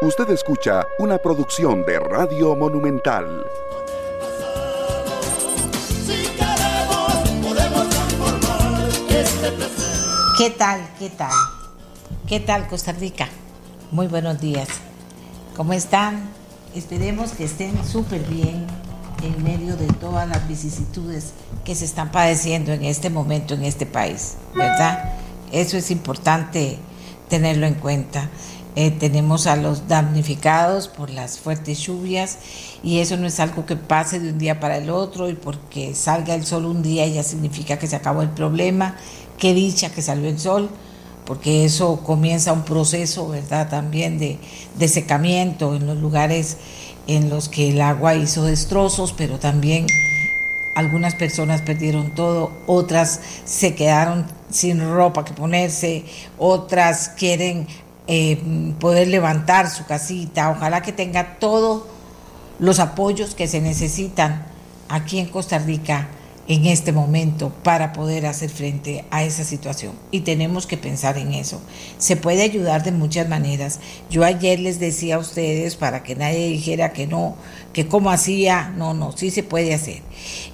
Usted escucha una producción de Radio Monumental. ¿Qué tal? ¿Qué tal? ¿Qué tal Costa Rica? Muy buenos días. ¿Cómo están? Esperemos que estén súper bien en medio de todas las vicisitudes que se están padeciendo en este momento en este país, ¿verdad? Eso es importante tenerlo en cuenta. Eh, tenemos a los damnificados por las fuertes lluvias y eso no es algo que pase de un día para el otro y porque salga el sol un día ya significa que se acabó el problema. Qué dicha que salió el sol, porque eso comienza un proceso, ¿verdad? También de, de secamiento en los lugares en los que el agua hizo destrozos, pero también algunas personas perdieron todo, otras se quedaron sin ropa que ponerse, otras quieren eh, poder levantar su casita, ojalá que tenga todos los apoyos que se necesitan aquí en Costa Rica en este momento para poder hacer frente a esa situación. Y tenemos que pensar en eso. Se puede ayudar de muchas maneras. Yo ayer les decía a ustedes, para que nadie dijera que no, que cómo hacía, no, no, sí se puede hacer.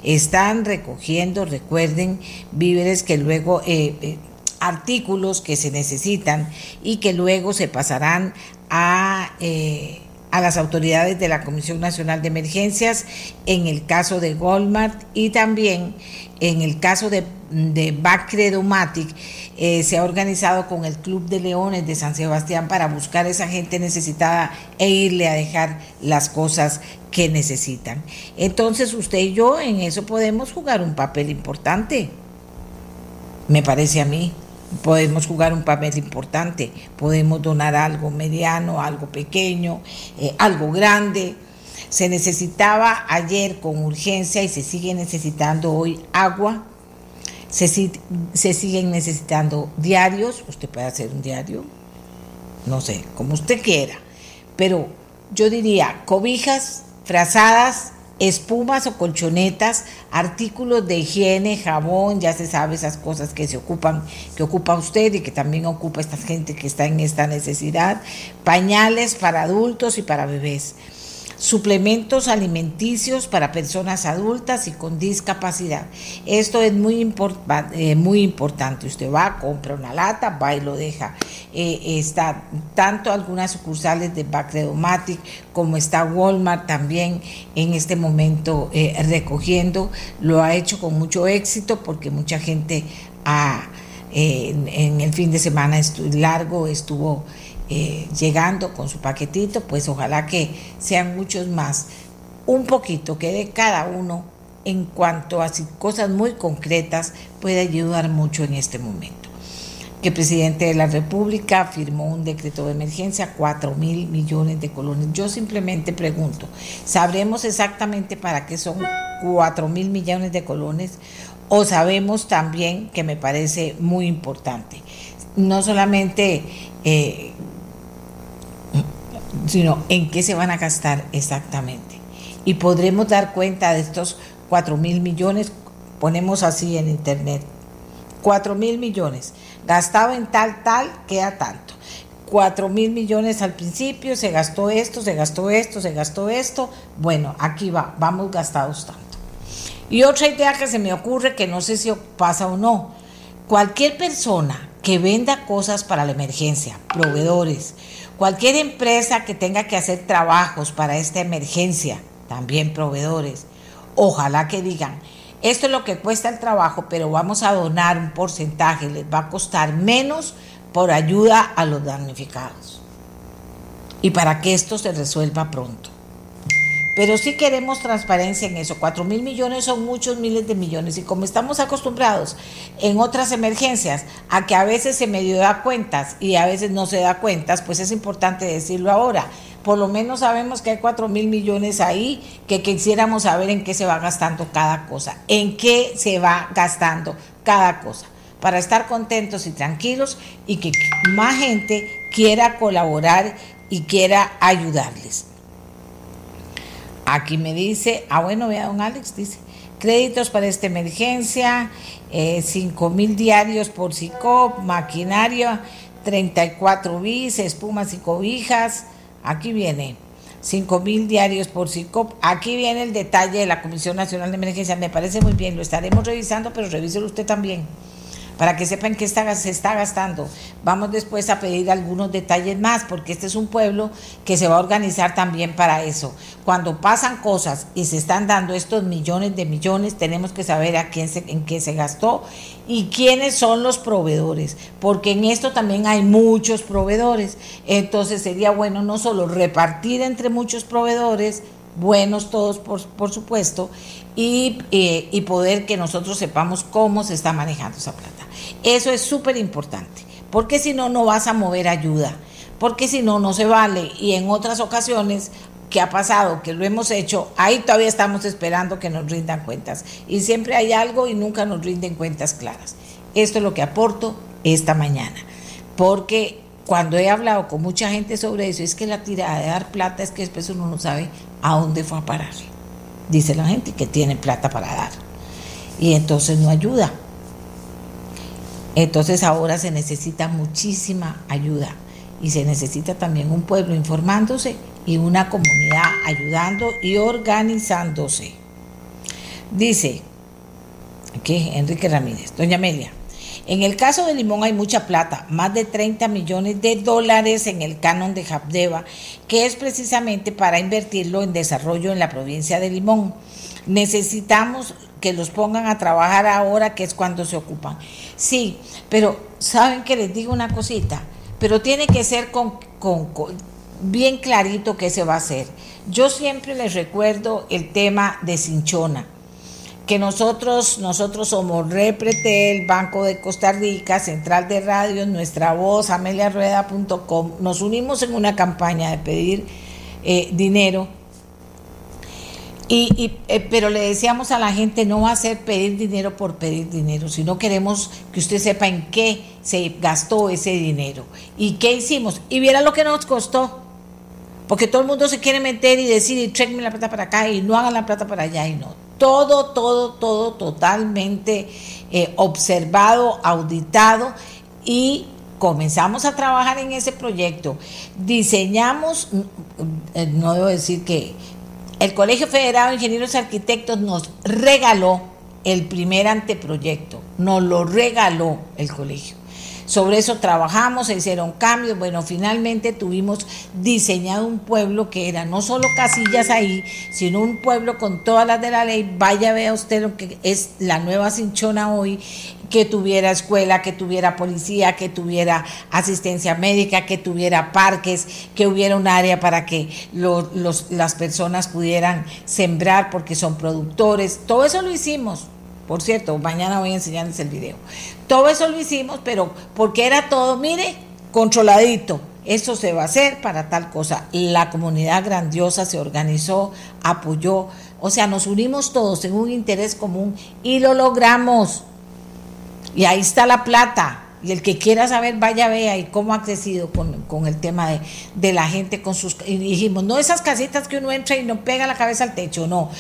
Están recogiendo, recuerden, víveres que luego... Eh, eh, artículos que se necesitan y que luego se pasarán a, eh, a las autoridades de la Comisión Nacional de Emergencias en el caso de Goldmart y también en el caso de, de Bacredomatic eh, se ha organizado con el Club de Leones de San Sebastián para buscar a esa gente necesitada e irle a dejar las cosas que necesitan. Entonces usted y yo en eso podemos jugar un papel importante, me parece a mí podemos jugar un papel importante, podemos donar algo mediano, algo pequeño, eh, algo grande. Se necesitaba ayer con urgencia y se sigue necesitando hoy agua, se, se siguen necesitando diarios, usted puede hacer un diario, no sé, como usted quiera, pero yo diría cobijas, frazadas, espumas o colchonetas, artículos de higiene, jabón, ya se sabe esas cosas que se ocupan, que ocupa usted y que también ocupa esta gente que está en esta necesidad, pañales para adultos y para bebés suplementos alimenticios para personas adultas y con discapacidad. Esto es muy, eh, muy importante. Usted va, compra una lata, va y lo deja. Eh, está tanto algunas sucursales de Bacredomatic como está Walmart también en este momento eh, recogiendo. Lo ha hecho con mucho éxito porque mucha gente en, el fin de semana largo estuvo eh, llegando con su paquetito, pues ojalá que sean muchos más. Un poquito que de cada uno en cuanto a cosas muy concretas puede ayudar mucho en este momento. Que el presidente de la República firmó un decreto de emergencia, 4 mil millones de colones. Yo simplemente pregunto, ¿sabremos exactamente para qué son 4 mil millones de colones? O sabemos también, que me parece muy importante, no solamente eh, sino en qué se van a gastar exactamente. Y podremos dar cuenta de estos 4 mil millones, ponemos así en internet, 4 mil millones, gastado en tal, tal, queda tanto. 4 mil millones al principio, se gastó esto, se gastó esto, se gastó esto. Bueno, aquí va, vamos gastados tanto. Y otra idea que se me ocurre, que no sé si pasa o no, cualquier persona que venda cosas para la emergencia, proveedores, Cualquier empresa que tenga que hacer trabajos para esta emergencia, también proveedores, ojalá que digan, esto es lo que cuesta el trabajo, pero vamos a donar un porcentaje, les va a costar menos por ayuda a los damnificados. Y para que esto se resuelva pronto. Pero sí queremos transparencia en eso. Cuatro mil millones son muchos miles de millones. Y como estamos acostumbrados en otras emergencias a que a veces se medio da cuentas y a veces no se da cuentas, pues es importante decirlo ahora. Por lo menos sabemos que hay cuatro mil millones ahí que quisiéramos saber en qué se va gastando cada cosa, en qué se va gastando cada cosa, para estar contentos y tranquilos y que más gente quiera colaborar y quiera ayudarles. Aquí me dice, ah bueno, vea don Alex, dice, créditos para esta emergencia, eh, 5 mil diarios por SICOP, maquinaria, 34 bis, espumas y cobijas. aquí viene. 5 mil diarios por CICOP. Aquí viene el detalle de la Comisión Nacional de Emergencia. Me parece muy bien, lo estaremos revisando, pero revíselo usted también para que sepan qué se está gastando. Vamos después a pedir algunos detalles más, porque este es un pueblo que se va a organizar también para eso. Cuando pasan cosas y se están dando estos millones de millones, tenemos que saber a quién en qué se gastó y quiénes son los proveedores, porque en esto también hay muchos proveedores. Entonces sería bueno no solo repartir entre muchos proveedores, buenos todos por, por supuesto, y, eh, y poder que nosotros sepamos cómo se está manejando esa plata. Eso es súper importante, porque si no, no vas a mover ayuda, porque si no, no se vale. Y en otras ocasiones que ha pasado, que lo hemos hecho, ahí todavía estamos esperando que nos rindan cuentas. Y siempre hay algo y nunca nos rinden cuentas claras. Esto es lo que aporto esta mañana, porque cuando he hablado con mucha gente sobre eso, es que la tirada de dar plata es que después uno no sabe a dónde fue a parar. Dice la gente que tiene plata para dar. Y entonces no ayuda. Entonces ahora se necesita muchísima ayuda y se necesita también un pueblo informándose y una comunidad ayudando y organizándose. Dice que Enrique Ramírez, doña Amelia, en el caso de Limón hay mucha plata, más de 30 millones de dólares en el canon de Jabdeva, que es precisamente para invertirlo en desarrollo en la provincia de Limón. Necesitamos que los pongan a trabajar ahora, que es cuando se ocupan. Sí, pero saben que les digo una cosita, pero tiene que ser con, bien clarito qué se va a hacer. Yo siempre les recuerdo el tema de Cinchona, que nosotros, nosotros somos Repretel, Banco de Costa Rica, Central de Radio, Nuestra Voz, ameliarrueda.com, nos unimos en una campaña de pedir eh, dinero y, eh, pero le decíamos a la gente, no va a ser pedir dinero por pedir dinero, sino queremos que usted sepa en qué se gastó ese dinero y qué hicimos. Y viera lo que nos costó, porque todo el mundo se quiere meter y decir, y tráigame la plata para acá y no hagan la plata para allá y no. Todo, todo, todo totalmente eh, observado, auditado y comenzamos a trabajar en ese proyecto. Diseñamos, mm, eh, no debo decir que el Colegio Federado de Ingenieros y Arquitectos nos regaló el primer anteproyecto, nos lo regaló el colegio. Sobre eso trabajamos, se hicieron cambios. Bueno, finalmente tuvimos diseñado un pueblo que era no solo casillas ahí, sino un pueblo con todas las de la ley. Vaya, vea usted lo que es la nueva Cinchona hoy, que tuviera escuela, que tuviera policía, que tuviera asistencia médica, que tuviera parques, que hubiera un área para que las personas pudieran sembrar porque son productores. Todo eso lo hicimos. Por cierto, mañana voy a enseñarles el video. Todo eso lo hicimos, pero porque era todo, mire, controladito. Eso se va a hacer para tal cosa. La comunidad grandiosa se organizó, apoyó, o sea, nos unimos todos en un interés común y lo logramos. Y ahí está la plata. Y el que quiera saber, vaya, vea y cómo ha crecido con, el tema de, de, la gente con sus... Y dijimos, no esas casitas que uno entra y no pega la cabeza al techo, no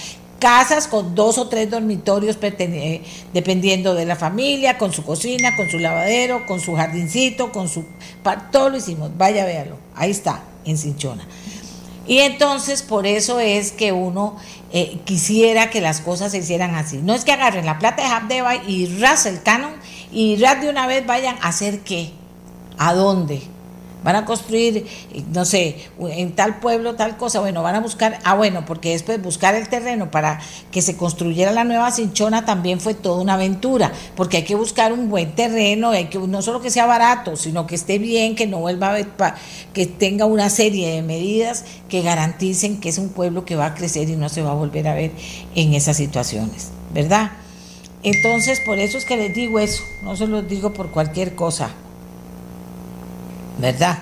casas con dos o tres dormitorios eh, dependiendo de la familia, con su cocina, con su lavadero, con su jardincito, con su... Todo lo hicimos, vaya véalo, ahí está, en Cinchona. Y entonces por eso es que uno eh, quisiera que las cosas se hicieran así. No es que agarren la plata de Habdeba y ras el canon y ras de una vez vayan a hacer qué, a dónde, van a construir, no sé, en tal pueblo tal cosa, bueno, van a buscar, ah, bueno, porque después buscar el terreno para que se construyera la nueva cinchona también fue toda una aventura, porque hay que buscar un buen terreno, hay que no solo que sea barato, sino que esté bien, que no vuelva a que tenga una serie de medidas que garanticen que es un pueblo que va a crecer y no se va a volver a ver en esas situaciones, ¿verdad? Entonces, por eso es que les digo eso, no se los digo por cualquier cosa. ¿Verdad?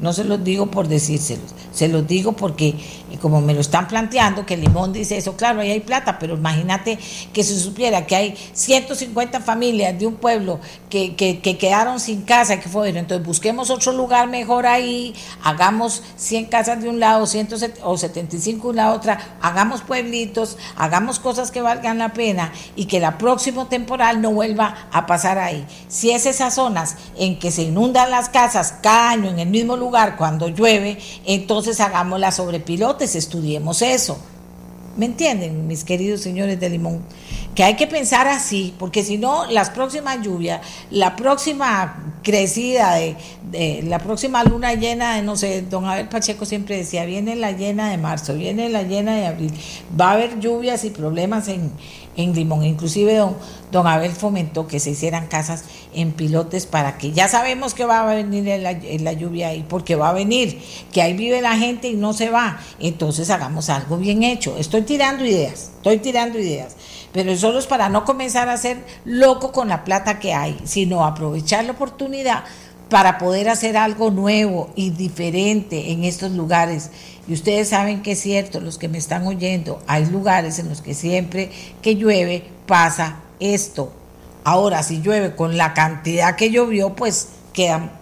No se los digo por decírselos. Se los digo porque como me lo están planteando, que Limón dice eso, claro, ahí hay plata, pero imagínate que se supiera que hay 150 familias de un pueblo que, que, quedaron sin casa, que fue, entonces busquemos otro lugar mejor ahí, hagamos 100 casas de un lado, 100 o 75 de la otra, hagamos pueblitos, hagamos cosas que valgan la pena y que la próxima temporal no vuelva a pasar ahí. Si es esas zonas en que se inundan las casas cada año en el mismo lugar cuando llueve, entonces hagámoslas sobre estudiemos eso. ¿Me entienden, mis queridos señores de Limón? Que hay que pensar así, porque si no, las próximas lluvias, la próxima crecida de, la próxima luna llena de, no sé, don Abel Pacheco siempre decía, viene la llena de marzo, viene la llena de abril, va a haber lluvias y problemas en, en Limón. Inclusive don, don Abel fomentó que se hicieran casas en pilotes para que ya sabemos que va a venir la, la lluvia ahí, porque va a venir, que ahí vive la gente y no se va. Entonces hagamos algo bien hecho. Estoy tirando ideas, estoy tirando ideas. Pero solo es para no comenzar a ser loco con la plata que hay, sino aprovechar la oportunidad para poder hacer algo nuevo y diferente en estos lugares. Y ustedes saben que es cierto, los que me están oyendo, hay lugares en los que siempre que llueve pasa esto. Ahora, si llueve con la cantidad que llovió, pues quedan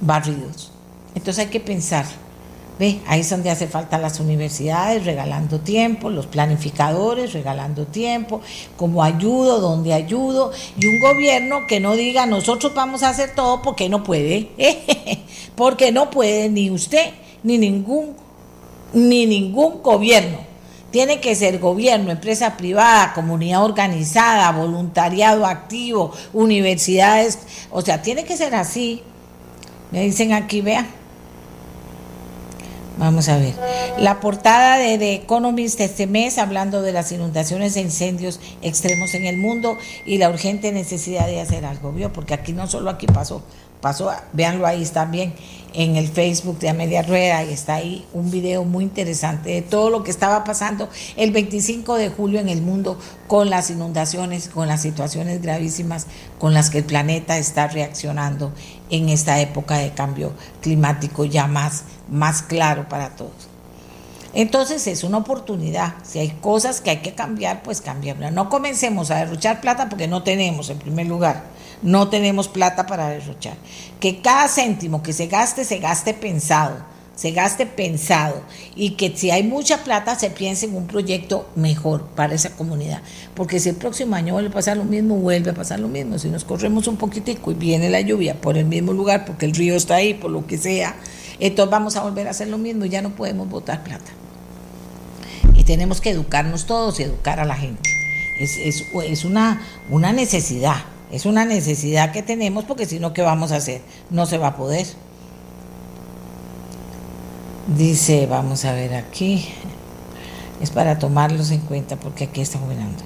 barridos. Entonces hay que pensar. Ve, ahí es donde hace falta las universidades regalando tiempo, los planificadores regalando tiempo, como ayudo, donde ayudo, y un gobierno que no diga nosotros vamos a hacer todo porque no puede, porque no puede ni usted ni ningún ni ningún gobierno. Tiene que ser gobierno, empresa privada, comunidad organizada, voluntariado activo, universidades, o sea, tiene que ser así. Me dicen aquí, vean Vamos a ver. La portada de The Economist este mes hablando de las inundaciones e incendios extremos en el mundo y la urgente necesidad de hacer algo, ¿vio? Porque aquí no solo aquí pasó, pasó, véanlo ahí también en el Facebook de Amelia Rueda y está ahí un video muy interesante de todo lo que estaba pasando el 25 de julio en el mundo con las inundaciones, con las situaciones gravísimas con las que el planeta está reaccionando en esta época de cambio climático ya más, más claro para todos. Entonces es una oportunidad. Si hay cosas que hay que cambiar, pues cambiarlas. No comencemos a derrochar plata porque no tenemos en primer lugar no tenemos plata para derrochar. Que cada céntimo que se gaste, se gaste pensado, se gaste pensado y que si hay mucha plata se piense en un proyecto mejor para esa comunidad. Porque si el próximo año vuelve a pasar lo mismo, vuelve a pasar lo mismo. Si nos corremos un poquitico y viene la lluvia por el mismo lugar, porque el río está ahí, por lo que sea, entonces vamos a volver a hacer lo mismo y ya no podemos botar plata. Y tenemos que educarnos todos y educar a la gente. Es, es una, una necesidad. Es una necesidad que tenemos porque si no, ¿qué vamos a hacer? No se va a poder. Dice, vamos a ver aquí, es para tomarlos en cuenta porque aquí está mirando.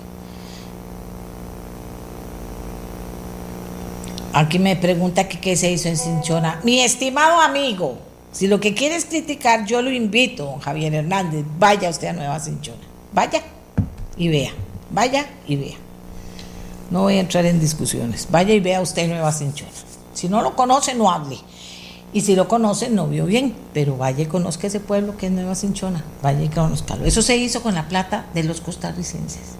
Aquí me pregunta qué se hizo en Cinchona. Mi estimado amigo, si lo que quieres criticar, yo lo invito, Javier Hernández, vaya usted a Nueva Cinchona. Vaya y vea, vaya y vea. No voy a entrar en discusiones. Vaya y vea usted Nueva Cinchona. Si no lo conoce, no hable. Y si lo conoce, no vio bien. Pero vaya y conozca ese pueblo que es Nueva Cinchona. Vaya y conozcalo. Eso se hizo con la plata de los costarricenses.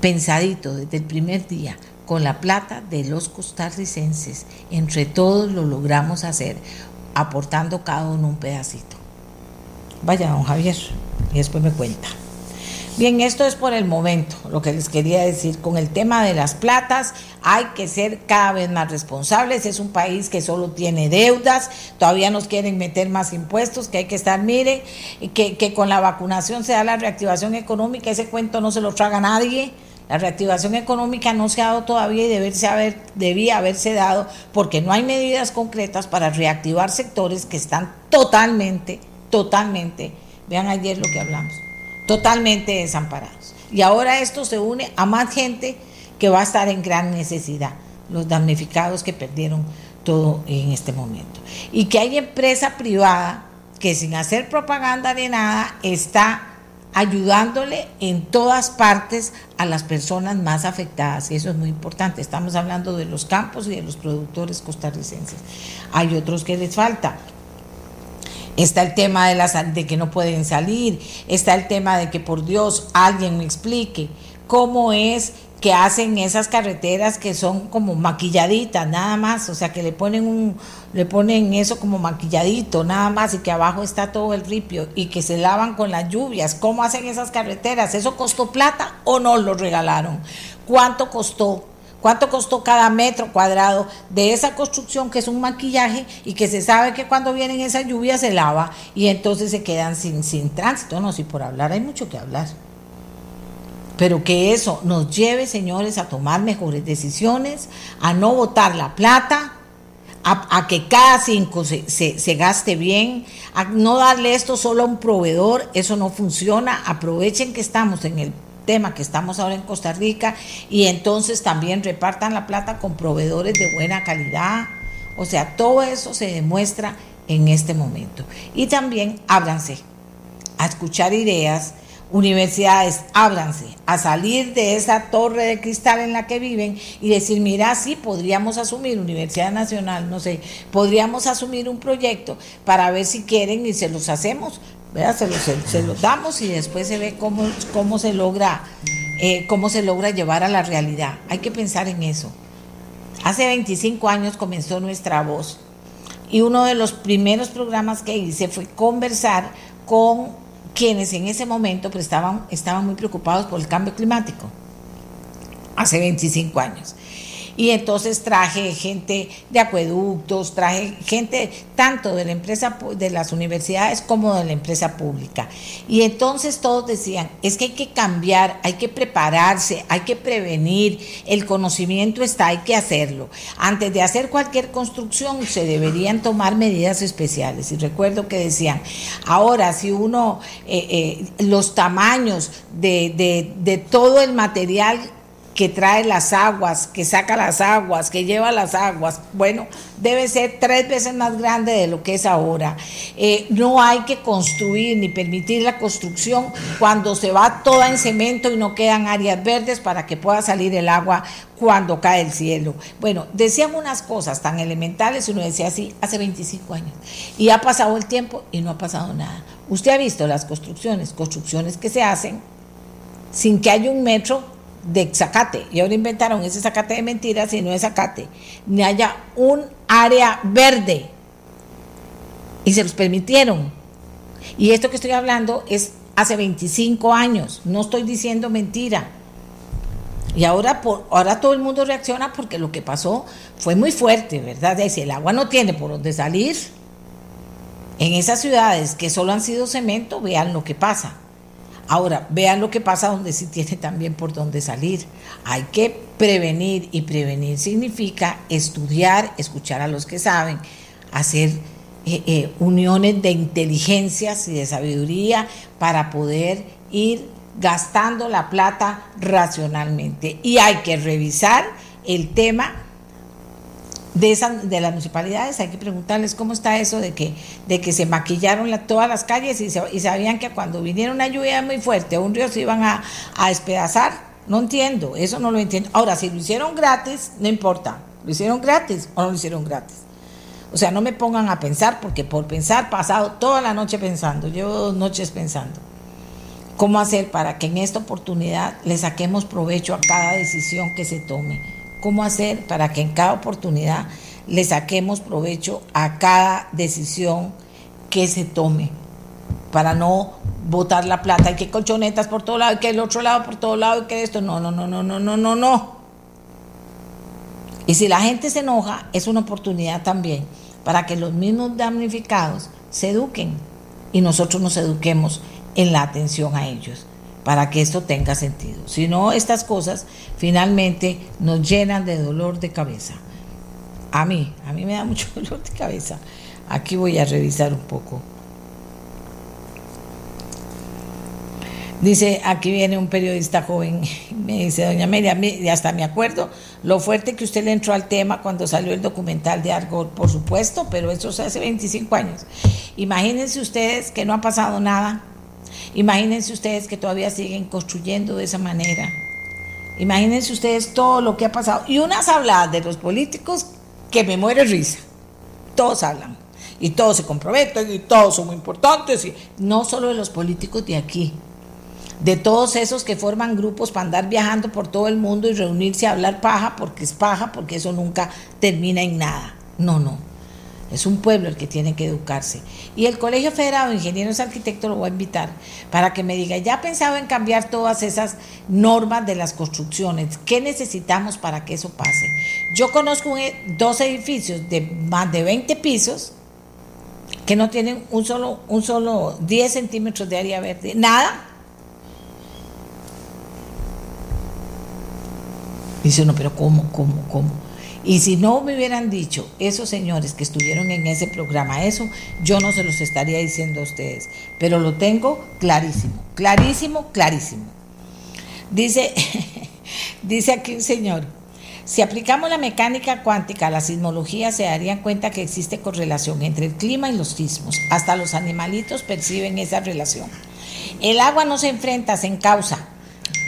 Pensadito desde el primer día, con la plata de los costarricenses. Entre todos lo logramos hacer, aportando cada uno un pedacito. Vaya, don Javier, y después me cuenta. Bien, esto es por el momento, lo que les quería decir. Con el tema de las platas, hay que ser cada vez más responsables. Es un país que solo tiene deudas, todavía nos quieren meter más impuestos, que hay que estar, miren, que, con la vacunación se da la reactivación económica, ese cuento no se lo traga nadie. La reactivación económica no se ha dado todavía y deberse haber, debía haberse dado porque no hay medidas concretas para reactivar sectores que están totalmente, totalmente, vean ayer lo que hablamos, totalmente desamparados. Y ahora esto se une a más gente que va a estar en gran necesidad, los damnificados que perdieron todo en este momento. Y que hay empresa privada que sin hacer propaganda de nada está ayudándole en todas partes a las personas más afectadas. Y eso es muy importante. Estamos hablando de los campos y de los productores costarricenses. Hay otros que les falta. Está el tema de, las, de que no pueden salir, está el tema de que por Dios alguien me explique cómo es que hacen esas carreteras que son como maquilladitas, nada más, o sea, que le ponen un le ponen eso como maquilladito, nada más y que abajo está todo el ripio y que se lavan con las lluvias. ¿Cómo hacen esas carreteras? ¿Eso costó plata o no lo regalaron? ¿Cuánto costó? ¿Cuánto costó cada metro cuadrado de esa construcción que es un maquillaje y que se sabe que cuando vienen esas lluvias se lava y entonces se quedan sin, sin tránsito? No, si por hablar hay mucho que hablar. Pero que eso nos lleve, señores, a tomar mejores decisiones, a no botar la plata, a, que cada cinco se, se, gaste bien, a no darle esto solo a un proveedor, eso no funciona. Aprovechen que estamos en el tema que estamos ahora en Costa Rica y entonces también repartan la plata con proveedores de buena calidad. O sea, todo eso se demuestra en este momento. Y también ábranse a escuchar ideas universidades, ábranse a salir de esa torre de cristal en la que viven y decir, mira, sí, podríamos asumir, Universidad Nacional, no sé, podríamos asumir un proyecto para ver si quieren y se los hacemos, Se, los, se, los damos y después se ve cómo, cómo, se logra, eh, cómo se logra llevar a la realidad. Hay que pensar en eso. Hace 25 años comenzó nuestra voz y uno de los primeros programas que hice fue conversar con quienes en ese momento pues, estaban, estaban muy preocupados por el cambio climático, hace 25 años. Y entonces traje gente de acueductos, traje gente tanto de la empresa de las universidades como de la empresa pública. Y entonces todos decían, es que hay que cambiar, hay que prepararse, hay que prevenir, el conocimiento está, hay que hacerlo. Antes de hacer cualquier construcción se deberían tomar medidas especiales. Y recuerdo que decían, ahora si uno, eh, eh, los tamaños de, de, de todo el material que trae las aguas, que saca las aguas, que lleva las aguas, bueno, debe ser tres veces más grande de lo que es ahora. Eh, no hay que construir ni permitir la construcción cuando se va toda en cemento y no quedan áreas verdes para que pueda salir el agua cuando cae el cielo. Bueno, decían unas cosas tan elementales uno decía así hace 25 años. Y ha pasado el tiempo y no ha pasado nada. Usted ha visto las construcciones, construcciones que se hacen sin que haya un metro de zacate, y ahora inventaron ese zacate de mentiras y no es zacate, ni haya un área verde. Y se los permitieron. Y esto que estoy hablando es hace 25 años, no estoy diciendo mentira. Y ahora, por, ahora todo el mundo reacciona porque lo que pasó fue muy fuerte, ¿verdad? Si el agua no tiene por dónde salir, en esas ciudades que solo han sido cemento, vean lo que pasa. Ahora, vean lo que pasa donde sí tiene también por dónde salir. Hay que prevenir y prevenir significa estudiar, escuchar a los que saben, hacer eh, eh, uniones de inteligencias y de sabiduría para poder ir gastando la plata racionalmente. Y hay que revisar el tema de, esa, de las municipalidades, hay que preguntarles cómo está eso de que, de que se maquillaron todas las calles y, sabían que cuando viniera una lluvia muy fuerte un río se iban a, a despedazar. No entiendo, eso no lo entiendo. Ahora, si lo hicieron gratis, no importa. ¿Lo hicieron gratis o no lo hicieron gratis? O sea, no me pongan a pensar, porque por pensar, pasado toda la noche pensando, llevo dos noches pensando. ¿Cómo hacer para que en esta oportunidad le saquemos provecho a cada decisión que se tome? Cómo hacer para que en cada oportunidad le saquemos provecho a cada decisión que se tome, para no botar la plata, y que colchonetas por todo lado, y que el otro lado por todo lado, y que esto, no, no, no, no, no, no, no, no. Y si la gente se enoja, es una oportunidad también para que los mismos damnificados se eduquen y nosotros nos eduquemos en la atención a ellos para que esto tenga sentido. Si no, estas cosas finalmente nos llenan de dolor de cabeza. A mí, a mí me da mucho dolor de cabeza. Aquí voy a revisar un poco. Dice, aquí viene un periodista joven, me dice, doña Amelia, hasta me acuerdo lo fuerte que usted le entró al tema cuando salió el documental de Argol, por supuesto, pero eso se hace 25 años. Imagínense ustedes que no ha pasado nada Imagínense ustedes que todavía siguen construyendo de esa manera. Imagínense ustedes todo lo que ha pasado. Y unas habladas de los políticos que me muere risa. Todos hablan. y todos se comprometen y todos son muy importantes, y no solo de los políticos de aquí, de todos esos que forman grupos para andar viajando por todo el mundo y reunirse a hablar paja, porque es paja, porque eso nunca termina en nada. No, no. Es un pueblo el que tiene que educarse. Y el Colegio Federado de Ingenieros Arquitectos lo voy a invitar para que me diga, ya ha pensado en cambiar todas esas normas de las construcciones. ¿Qué necesitamos para que eso pase? Yo conozco e, dos edificios de más de 20 pisos que no tienen un solo, un solo 10 centímetros de área verde. Nada. Dice uno, pero ¿cómo, cómo, cómo? Y si no me hubieran dicho esos señores que estuvieron en ese programa eso, yo no se los estaría diciendo a ustedes. Pero lo tengo clarísimo, clarísimo, clarísimo. Dice, dice aquí un señor, si aplicamos la mecánica cuántica a la sismología, se darían cuenta que existe correlación entre el clima y los sismos. Hasta los animalitos perciben esa relación. El agua no se enfrenta, se encausa.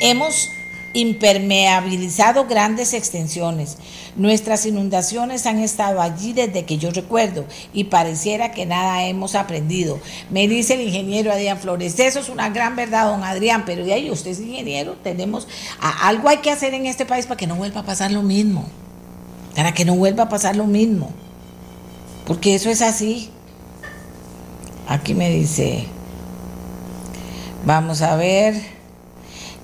Hemos impermeabilizado grandes extensiones. Nuestras inundaciones han estado allí desde que yo recuerdo y pareciera que nada hemos aprendido. Me dice el ingeniero Adrián Flores, eso es una gran verdad, don Adrián, pero de ahí usted es ingeniero, tenemos, algo hay que hacer en este país para que no vuelva a pasar lo mismo, para que no vuelva a pasar lo mismo, porque eso es así. Aquí me dice, vamos a ver.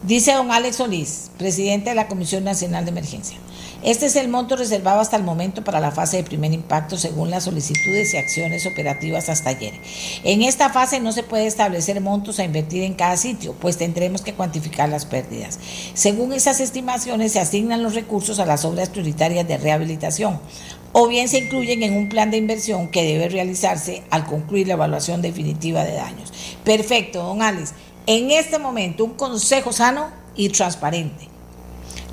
Dice don Alex Solís, presidente de la Comisión Nacional de Emergencia. Este es el monto reservado hasta el momento para la fase de primer impacto según las solicitudes y acciones operativas hasta ayer. En esta fase no se puede establecer montos a invertir en cada sitio, pues tendremos que cuantificar las pérdidas. Según esas estimaciones se asignan los recursos a las obras prioritarias de rehabilitación o bien se incluyen en un plan de inversión que debe realizarse al concluir la evaluación definitiva de daños. Perfecto, don Alex en este momento un consejo sano y transparente.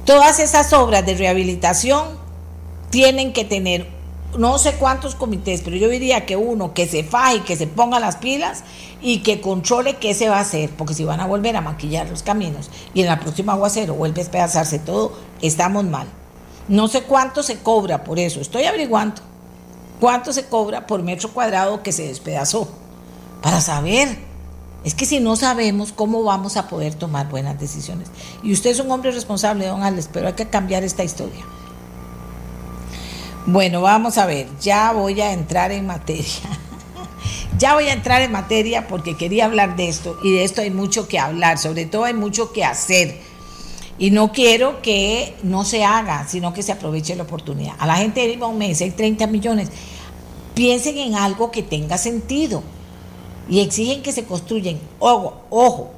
Todas esas obras de rehabilitación tienen que tener no sé cuántos comités, pero yo diría que uno que se faje que se ponga las pilas y que controle qué se va a hacer, porque si van a volver a maquillar los caminos y en la próxima aguacero vuelve a despedazarse todo, estamos mal. No sé cuánto se cobra por eso, estoy averiguando cuánto se cobra por metro cuadrado que se despedazó, para saber es que si no sabemos cómo vamos a poder tomar buenas decisiones. Y usted es un hombre responsable, don Alex, pero hay que cambiar esta historia. Bueno, vamos a ver, ya voy a entrar en materia. ya voy a entrar en materia porque quería hablar de esto y de esto hay mucho que hablar, sobre todo hay mucho que hacer. Y no quiero que no se haga, sino que se aproveche la oportunidad. A la gente de un mes hay 30 millones. Piensen en algo que tenga sentido y exigen que se construyen, ojo, ojo,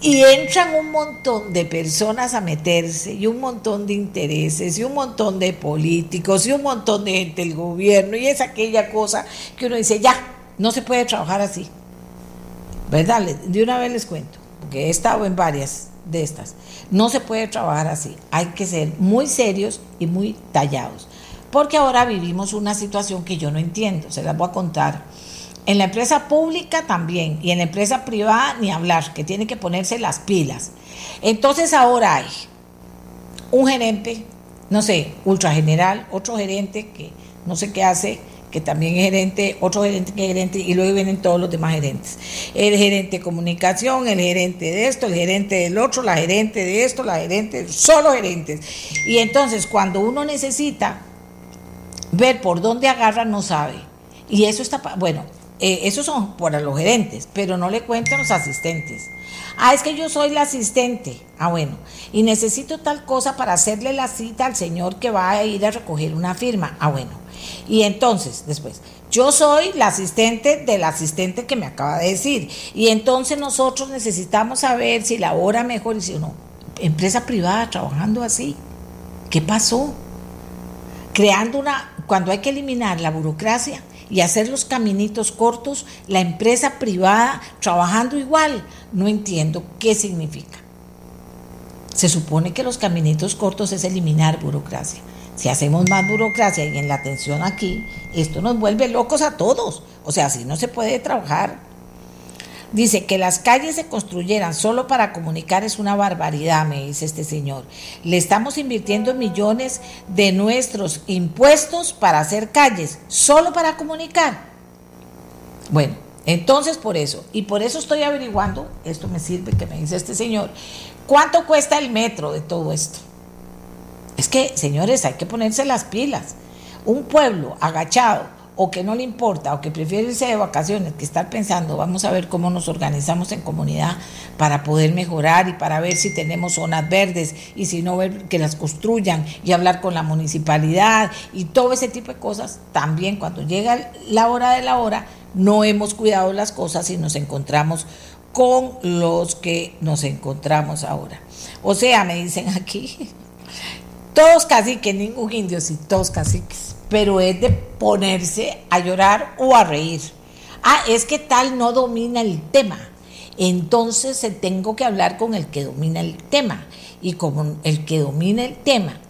y entran un montón de personas a meterse y un montón de intereses y un montón de políticos y un montón de gente del gobierno y es aquella cosa que uno dice, ya, no se puede trabajar así. ¿Verdad? De una vez les cuento, porque he estado en varias de estas. No se puede trabajar así. Hay que ser muy serios y muy tallados. Porque ahora vivimos una situación que yo no entiendo. Se las voy a contar en la empresa pública también y en la empresa privada ni hablar, que tiene que ponerse las pilas. Entonces ahora hay un gerente, no sé, ultra general, otro gerente que no sé qué hace, que también es gerente, otro gerente que es gerente, y luego vienen todos los demás gerentes. El gerente de comunicación, el gerente de esto, el gerente del otro, la gerente de esto, la gerente, solo gerentes. Y entonces cuando uno necesita ver por dónde agarra, no sabe. Y eso está, bueno, eh, esos son para los gerentes, pero no le cuentan los asistentes. Ah, es que yo soy la asistente. Ah, bueno. Y necesito tal cosa para hacerle la cita al señor que va a ir a recoger una firma. Ah, bueno. Y entonces, después, yo soy la asistente del asistente que me acaba de decir. Y entonces nosotros necesitamos saber si la hora mejor y si no. Empresa privada trabajando así. ¿Qué pasó? Creando una, cuando hay que eliminar la burocracia, y hacer los caminitos cortos, la empresa privada trabajando igual. No entiendo qué significa. Se supone que los caminitos cortos es eliminar burocracia. Si hacemos más burocracia y en la atención aquí, esto nos vuelve locos a todos. O sea, así no se puede trabajar. Dice que las calles se construyeran solo para comunicar es una barbaridad, me dice este señor. Le estamos invirtiendo millones de nuestros impuestos para hacer calles, solo para comunicar. Bueno, entonces por eso, y por eso estoy averiguando, esto me sirve que me dice este señor, ¿cuánto cuesta el metro de todo esto? Es que, señores, hay que ponerse las pilas. Un pueblo agachado o que no le importa o que prefiere irse de vacaciones que estar pensando, vamos a ver cómo nos organizamos en comunidad para poder mejorar y para ver si tenemos zonas verdes y si no que las construyan y hablar con la municipalidad y todo ese tipo de cosas. También cuando llega la hora de la hora, no hemos cuidado las cosas y nos encontramos con los que nos encontramos ahora. O sea, me dicen aquí, todos caciques, ningún indio, sí, todos caciques, pero es de ponerse a llorar o a reír. Ah, es que tal no domina el tema. Entonces eh, tengo que hablar con el que domina el tema. Y como el que domina el tema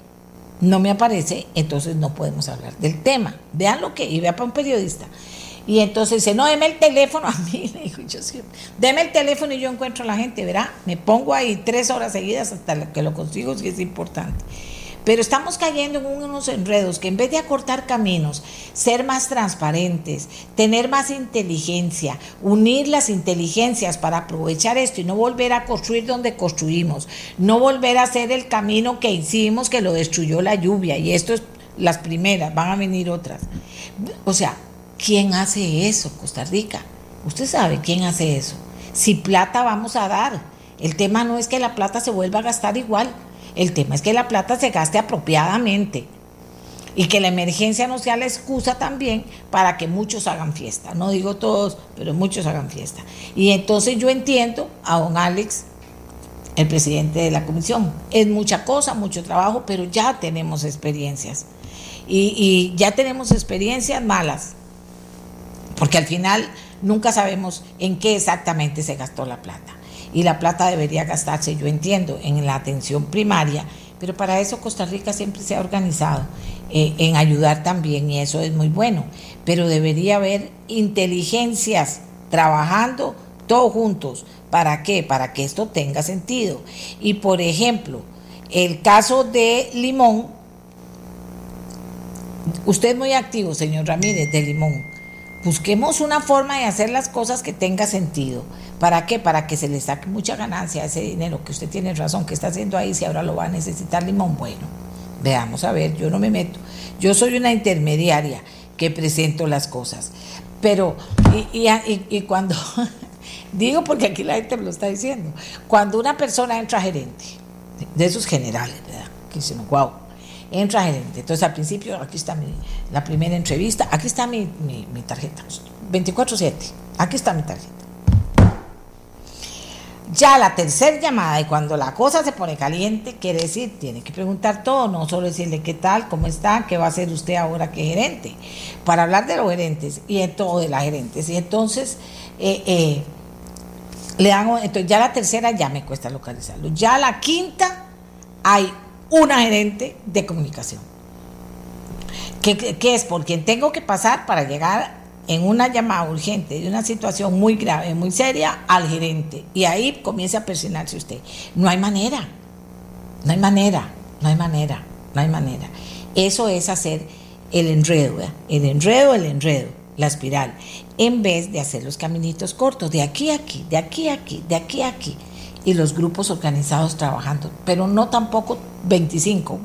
no me aparece, entonces no podemos hablar del tema. Vean lo que, y vea para un periodista. Y entonces dice, no, deme el teléfono a mí, le digo yo siempre, deme el teléfono y yo encuentro a la gente, ¿verdad? Me pongo ahí tres horas seguidas hasta que lo consigo, si es importante. Pero estamos cayendo en unos enredos que en vez de acortar caminos, ser más transparentes, tener más inteligencia, unir las inteligencias para aprovechar esto y no volver a construir donde construimos, no volver a hacer el camino que hicimos que lo destruyó la lluvia. Y esto es las primeras, van a venir otras. O sea, ¿quién hace eso, Costa Rica? Usted sabe quién hace eso. Si plata vamos a dar. El tema no es que la plata se vuelva a gastar igual el tema es que la plata se gaste apropiadamente y que la emergencia no sea la excusa también para que muchos hagan fiesta. No digo todos, pero muchos hagan fiesta. Y entonces yo entiendo a don Alex, el presidente de la comisión. Es mucha cosa, mucho trabajo, pero ya tenemos experiencias. Y, y ya tenemos experiencias malas, porque al final nunca sabemos en qué exactamente se gastó la plata y la plata debería gastarse, yo entiendo, en la atención primaria, pero para eso Costa Rica siempre se ha organizado eh, en ayudar también y eso es muy bueno, pero debería haber inteligencias trabajando todos juntos. ¿Para qué? Para que esto tenga sentido. Y por ejemplo, el caso de Limón, usted es muy activo, señor Ramírez, de Limón. Busquemos una forma de hacer las cosas que tenga sentido. ¿Para qué? Para que se le saque mucha ganancia a ese dinero que usted tiene razón que está haciendo ahí, si ahora lo va a necesitar limón. Bueno, veamos a ver, yo no me meto. Yo soy una intermediaria que presento las cosas. Pero, y, y, cuando, digo porque aquí la gente me lo está diciendo, cuando una persona entra gerente, de esos generales, ¿verdad? Que dicen, wow, entra gerente. Entonces al principio, aquí está mi, la primera entrevista, aquí está mi, mi, tarjeta, 24-7, aquí está mi tarjeta. Ya la tercera llamada y cuando la cosa se pone caliente, quiere decir, tiene que preguntar todo, no solo decirle qué tal, cómo está, qué va a hacer usted ahora que gerente, para hablar de los gerentes y de todo de las gerentes. Y entonces, eh, eh, le dan, entonces ya la tercera ya me cuesta localizarlo. Ya la quinta hay una gerente de comunicación. ¿Qué es por quien tengo que pasar para llegar en una llamada urgente de una situación muy grave, muy seria, al gerente. Y ahí comienza a presionarse usted. No hay manera, no hay manera, no hay manera, no hay manera. Eso es hacer el enredo, el enredo, el enredo, la espiral, en vez de hacer los caminitos cortos, de aquí a aquí, de aquí a aquí, de aquí a aquí, y los grupos organizados trabajando, pero no tampoco 25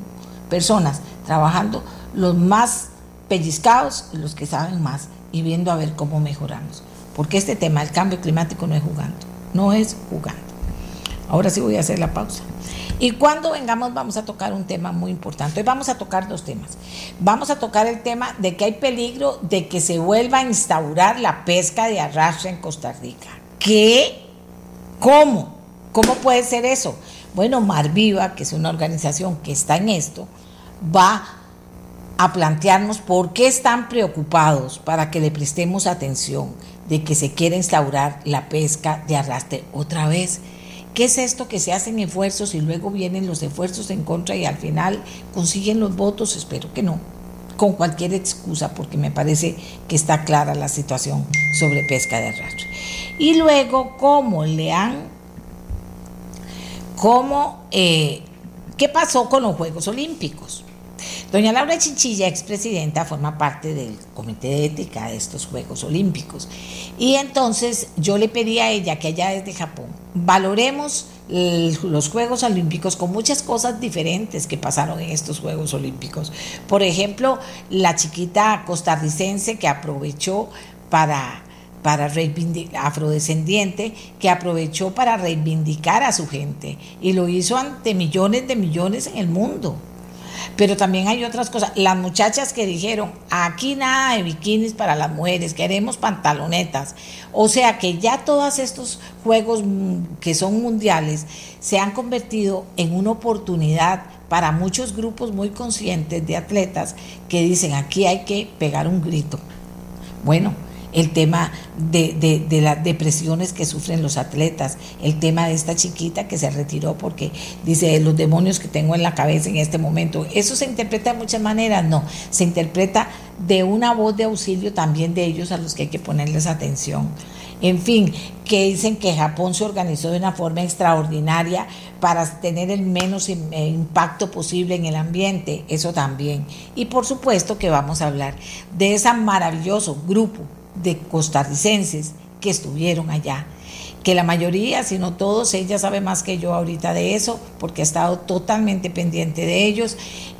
personas trabajando, los más pellizcados y los que saben más y viendo a ver cómo mejoramos. Porque este tema, el cambio climático, no es jugando, no es jugando. Ahora sí voy a hacer la pausa. Y cuando vengamos vamos a tocar un tema muy importante. Hoy vamos a tocar dos temas. Vamos a tocar el tema de que hay peligro de que se vuelva a instaurar la pesca de arrastre en Costa Rica. ¿Qué? ¿Cómo? ¿Cómo puede ser eso? Bueno, Mar Viva, que es una organización que está en esto, va a plantearnos por qué están preocupados para que le prestemos atención de que se quiere instaurar la pesca de arrastre otra vez. ¿Qué es esto que se hacen esfuerzos y luego vienen los esfuerzos en contra y al final consiguen los votos? Espero que no, con cualquier excusa, porque me parece que está clara la situación sobre pesca de arrastre. Y luego, ¿cómo le han, cómo, eh, qué pasó con los Juegos Olímpicos? Doña Laura Chinchilla, expresidenta, forma parte del comité de ética de estos Juegos Olímpicos. Y entonces yo le pedí a ella que allá desde Japón valoremos los Juegos Olímpicos con muchas cosas diferentes que pasaron en estos Juegos Olímpicos. Por ejemplo, la chiquita costarricense que aprovechó para para afrodescendiente, que aprovechó para reivindicar a su gente y lo hizo ante millones de millones en el mundo. Pero también hay otras cosas. Las muchachas que dijeron, aquí nada de bikinis para las mujeres, queremos pantalonetas. O sea que ya todos estos juegos que son mundiales se han convertido en una oportunidad para muchos grupos muy conscientes de atletas que dicen, aquí hay que pegar un grito. Bueno, el tema de, las depresiones que sufren los atletas, el tema de esta chiquita que se retiró porque dice los demonios que tengo en la cabeza en este momento. Eso se interpreta de muchas maneras, no, se interpreta de una voz de auxilio también de ellos a los que hay que ponerles atención. En fin, que dicen que Japón se organizó de una forma extraordinaria para tener el menos eh, impacto posible en el ambiente, eso también. Y por supuesto que vamos a hablar de ese maravilloso grupo de costarricenses que estuvieron allá, que la mayoría, si no todos, ella sabe más que yo ahorita de eso, porque ha estado totalmente pendiente de ellos,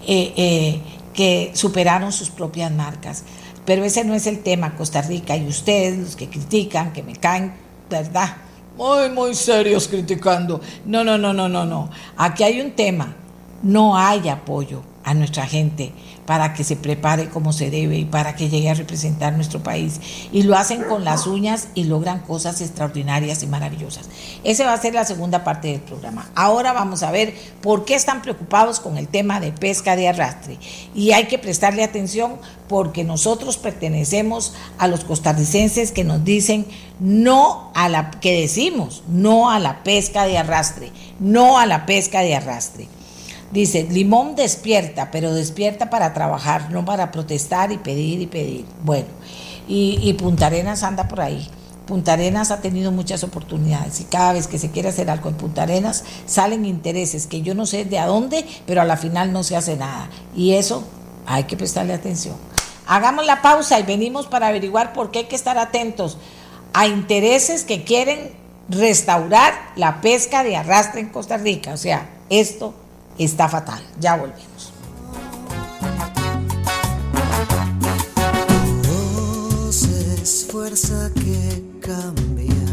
eh, eh, que superaron sus propias marcas. Pero ese no es el tema, Costa Rica, y ustedes, los que critican, que me caen, ¿verdad? Muy, muy serios criticando. No, no, no, no, no, no. Aquí hay un tema. No hay apoyo a nuestra gente para que se prepare como se debe y para que llegue a representar nuestro país. Y lo hacen con las uñas y logran cosas extraordinarias y maravillosas. Esa va a ser la segunda parte del programa. Ahora vamos a ver por qué están preocupados con el tema de pesca de arrastre. Y hay que prestarle atención porque nosotros pertenecemos a los costarricenses que nos dicen no a la que decimos no a la pesca de arrastre, no a la pesca de arrastre. Dice, Limón despierta, pero despierta para trabajar, no para protestar y pedir y pedir. Bueno, y, Punta Arenas anda por ahí. Punta Arenas ha tenido muchas oportunidades y cada vez que se quiere hacer algo en Punta Arenas salen intereses que yo no sé de a dónde, pero a la final no se hace nada. Y eso hay que prestarle atención. Hagamos la pausa y venimos para averiguar por qué hay que estar atentos a intereses que quieren restaurar la pesca de arrastre en Costa Rica. O sea, esto está fatal. Ya volvemos. es fuerza que cambia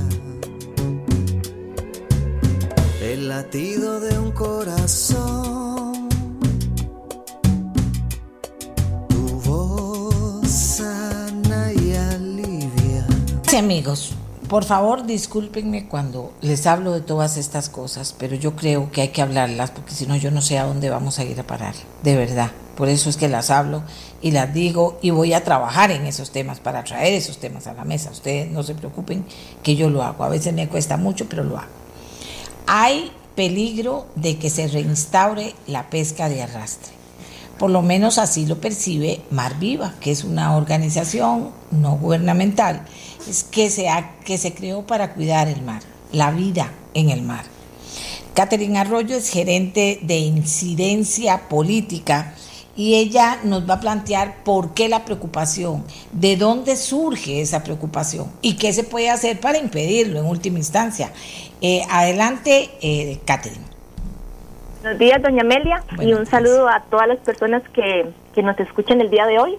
el latido de un corazón. Tu voz sana y alivia. Sí, amigos. Por favor, discúlpenme cuando les hablo de todas estas cosas, pero yo creo que hay que hablarlas porque si no yo no sé a dónde vamos a ir a parar, de verdad. Por eso es que las hablo y las digo y voy a trabajar en esos temas para traer esos temas a la mesa. Ustedes no se preocupen que yo lo hago. A veces me cuesta mucho, pero lo hago. Hay peligro de que se reinstaure la pesca de arrastre. Por lo menos así lo percibe Mar Viva, que es una organización no gubernamental que se, que se creó para cuidar el mar, la vida en el mar. Catherine Arroyo es gerente de incidencia política y ella nos va a plantear por qué la preocupación, de dónde surge esa preocupación y qué se puede hacer para impedirlo en última instancia. Eh, adelante, eh, Catherine. Buenos días, doña Amelia, y un saludo a todas las personas que, que nos escuchan el día de hoy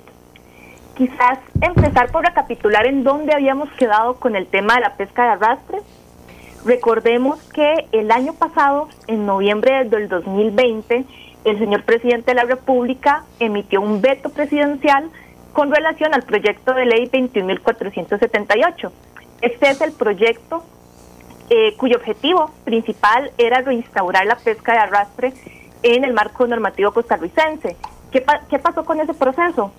quizás empezar por recapitular en dónde habíamos quedado con el tema de la pesca de arrastre. Recordemos que el año pasado, en noviembre del 2020, el señor presidente de la República emitió un veto presidencial con relación al proyecto de ley 21.478. Este es el proyecto eh, cuyo objetivo principal era reinstaurar la pesca de arrastre en el marco normativo costarricense. ¿Qué, ¿Qué pasó con ese proceso?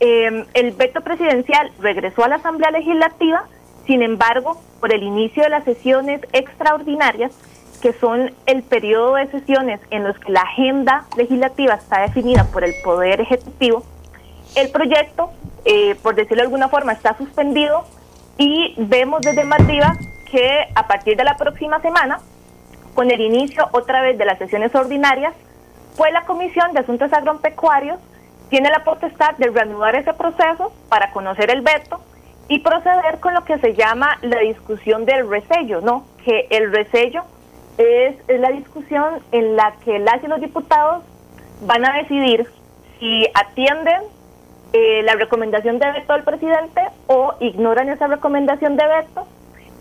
Eh, el veto presidencial regresó a la Asamblea Legislativa, sin embargo, por el inicio de las sesiones extraordinarias, que son el periodo de sesiones en los que la agenda legislativa está definida por el Poder Ejecutivo, el proyecto, eh, por decirlo de alguna forma, está suspendido y vemos desde Maldiva que a partir de la próxima semana, con el inicio otra vez de las sesiones ordinarias, pues la Comisión de Asuntos Agropecuarios tiene la potestad de reanudar ese proceso para conocer el veto y proceder con lo que se llama la discusión del resello, ¿no? Que el resello es, la discusión en la que las y los diputados van a decidir si atienden eh, la recomendación de veto del presidente o ignoran esa recomendación de veto,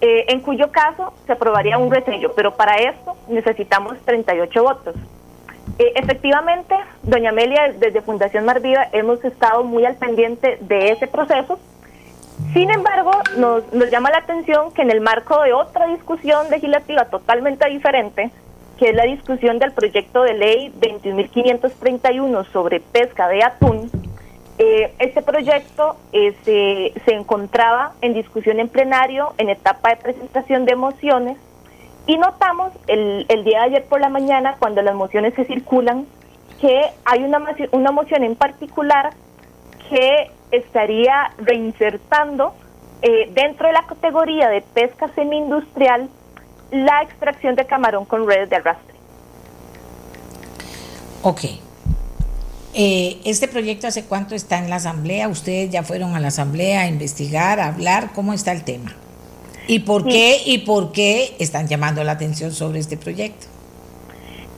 eh, en cuyo caso se aprobaría un resello, pero para esto necesitamos 38 votos. Eh, efectivamente, doña Amelia, desde Fundación Mar Viva hemos estado muy al pendiente de ese proceso. Sin embargo, nos, nos llama la atención que en el marco de otra discusión legislativa totalmente diferente, que es la discusión del proyecto de ley 21.531 sobre pesca de atún, eh, este proyecto eh, se, se, encontraba en discusión en plenario en etapa de presentación de mociones y notamos el, el, día de ayer por la mañana, cuando las mociones se circulan, que hay una, una moción en particular que estaría reinsertando eh, dentro de la categoría de pesca semi-industrial la extracción de camarón con redes de arrastre. Ok. Eh, este proyecto hace cuánto está en la asamblea? ¿Ustedes ya fueron a la asamblea a investigar, a hablar? ¿Cómo está el tema? ¿Y por sí. qué y por qué están llamando la atención sobre este proyecto?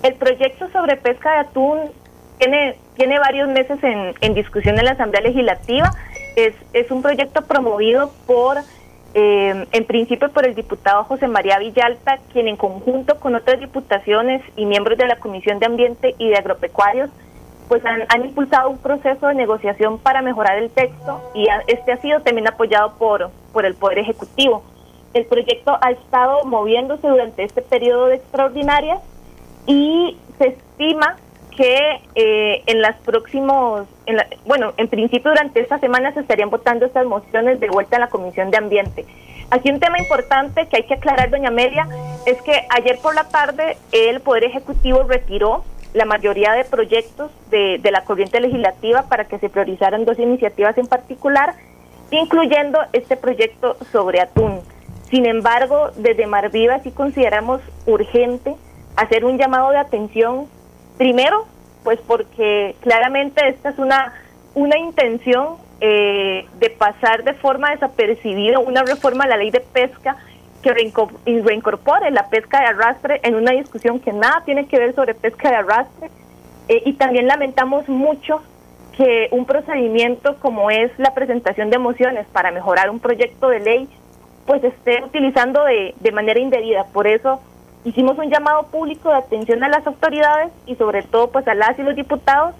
El proyecto sobre pesca de atún tiene, tiene varios meses en, en discusión en la Asamblea Legislativa. Es, es un proyecto promovido por, eh, en principio, por el diputado José María Villalta, quien en conjunto con otras diputaciones y miembros de la Comisión de Ambiente y de Agropecuarios, pues han, han impulsado un proceso de negociación para mejorar el texto y a, este ha sido también apoyado por, por el Poder Ejecutivo. El proyecto ha estado moviéndose durante este periodo de extraordinarias y se estima que eh, en las próximos, en la, bueno, en principio durante esta semana se estarían votando estas mociones de vuelta a la Comisión de Ambiente. Aquí un tema importante que hay que aclarar, doña Amelia, es que ayer por la tarde el Poder Ejecutivo retiró la mayoría de proyectos de, de la corriente legislativa para que se priorizaran dos iniciativas en particular, incluyendo este proyecto sobre atún. Sin embargo, desde Marviva sí consideramos urgente hacer un llamado de atención, primero, pues porque claramente esta es una, una intención eh, de pasar de forma desapercibida una reforma a la ley de pesca que reincorpore la pesca de arrastre en una discusión que nada tiene que ver sobre pesca de arrastre. Eh, y también lamentamos mucho que un procedimiento como es la presentación de mociones para mejorar un proyecto de ley pues esté utilizando de, de manera indebida. Por eso hicimos un llamado público de atención a las autoridades y sobre todo pues a las y los diputados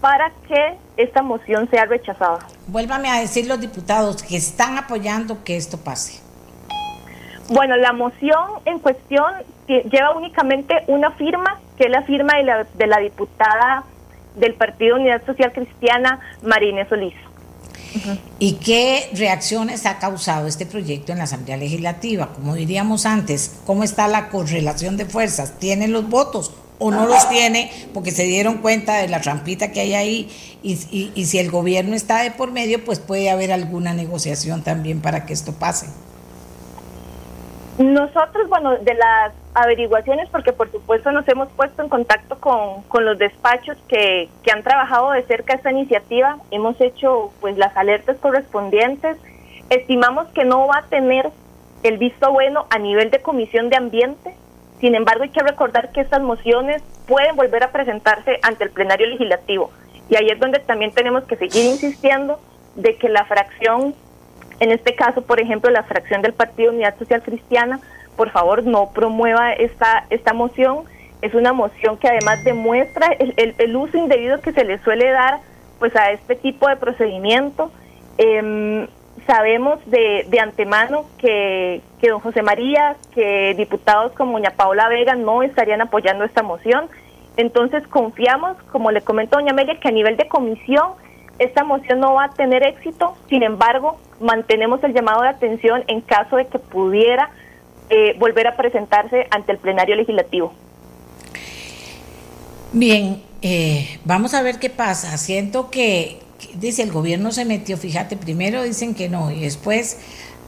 para que esta moción sea rechazada. Vuélvame a decir los diputados que están apoyando que esto pase. Bueno, la moción en cuestión lleva únicamente una firma, que es la firma de la, de la diputada del Partido Unidad Social Cristiana, Marínez Solís. ¿Y qué reacciones ha causado este proyecto en la Asamblea Legislativa? Como diríamos antes, ¿cómo está la correlación de fuerzas? ¿Tienen los votos o no los tiene porque se dieron cuenta de la trampita que hay ahí? Y si el gobierno está de por medio, pues puede haber alguna negociación también para que esto pase. Nosotros, bueno, de las averiguaciones, porque por supuesto nos hemos puesto en contacto con, con los despachos que, que, han trabajado de cerca esta iniciativa, hemos hecho pues las alertas correspondientes, estimamos que no va a tener el visto bueno a nivel de comisión de ambiente, sin embargo hay que recordar que estas mociones pueden volver a presentarse ante el plenario legislativo. Y ahí es donde también tenemos que seguir insistiendo de que la fracción en este caso, por ejemplo, la fracción del Partido Unidad Social Cristiana, por favor, no promueva esta, esta moción. Es una moción que además demuestra el, el, el uso indebido que se le suele dar pues a este tipo de procedimiento. Eh, sabemos de, de antemano que, que, don José María, que diputados como doña Paola Vega no estarían apoyando esta moción. Entonces confiamos, como le comentó doña Amelia, que a nivel de comisión esta moción no va a tener éxito, sin embargo, mantenemos el llamado de atención en caso de que pudiera eh, volver a presentarse ante el plenario legislativo. Bien, eh, vamos a ver qué pasa. Siento que, dice, el gobierno se metió, fíjate, primero dicen que no y después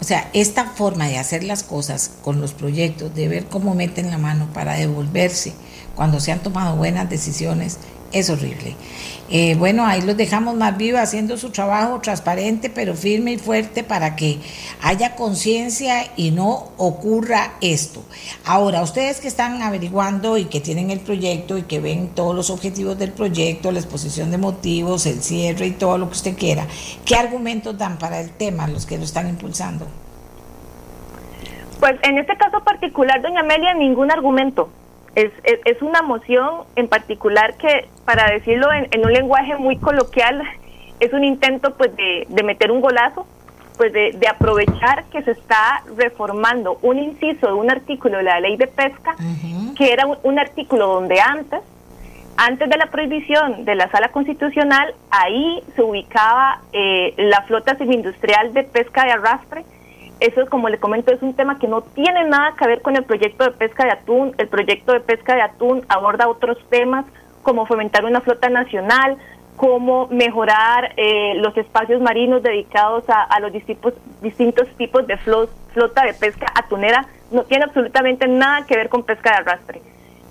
O sea, esta forma de hacer las cosas con los proyectos, de ver cómo meten la mano para devolverse cuando se han tomado buenas decisiones, es horrible. Eh, bueno, ahí los dejamos más vivos haciendo su trabajo transparente, pero firme y fuerte para que haya conciencia y no ocurra esto. Ahora, ustedes que están averiguando y que tienen el proyecto y que ven todos los objetivos del proyecto, la exposición de motivos, el cierre y todo lo que usted quiera, ¿qué argumentos dan para el tema los que lo están impulsando? Pues en este caso particular, doña Amelia, ningún argumento. Es, es, una moción en particular que, para decirlo en, un lenguaje muy coloquial, es un intento pues de, meter un golazo, pues de, aprovechar que se está reformando un inciso de un artículo de la ley de pesca, que era un, artículo donde antes, antes de la prohibición de la sala constitucional, ahí se ubicaba eh, la flota semi-industrial de pesca de arrastre, eso, como le comento, es un tema que no tiene nada que ver con el proyecto de pesca de atún. El proyecto de pesca de atún aborda otros temas como fomentar una flota nacional, cómo mejorar eh, los espacios marinos dedicados a, los distintos, distintos tipos de flota de pesca atunera. No tiene absolutamente nada que ver con pesca de arrastre.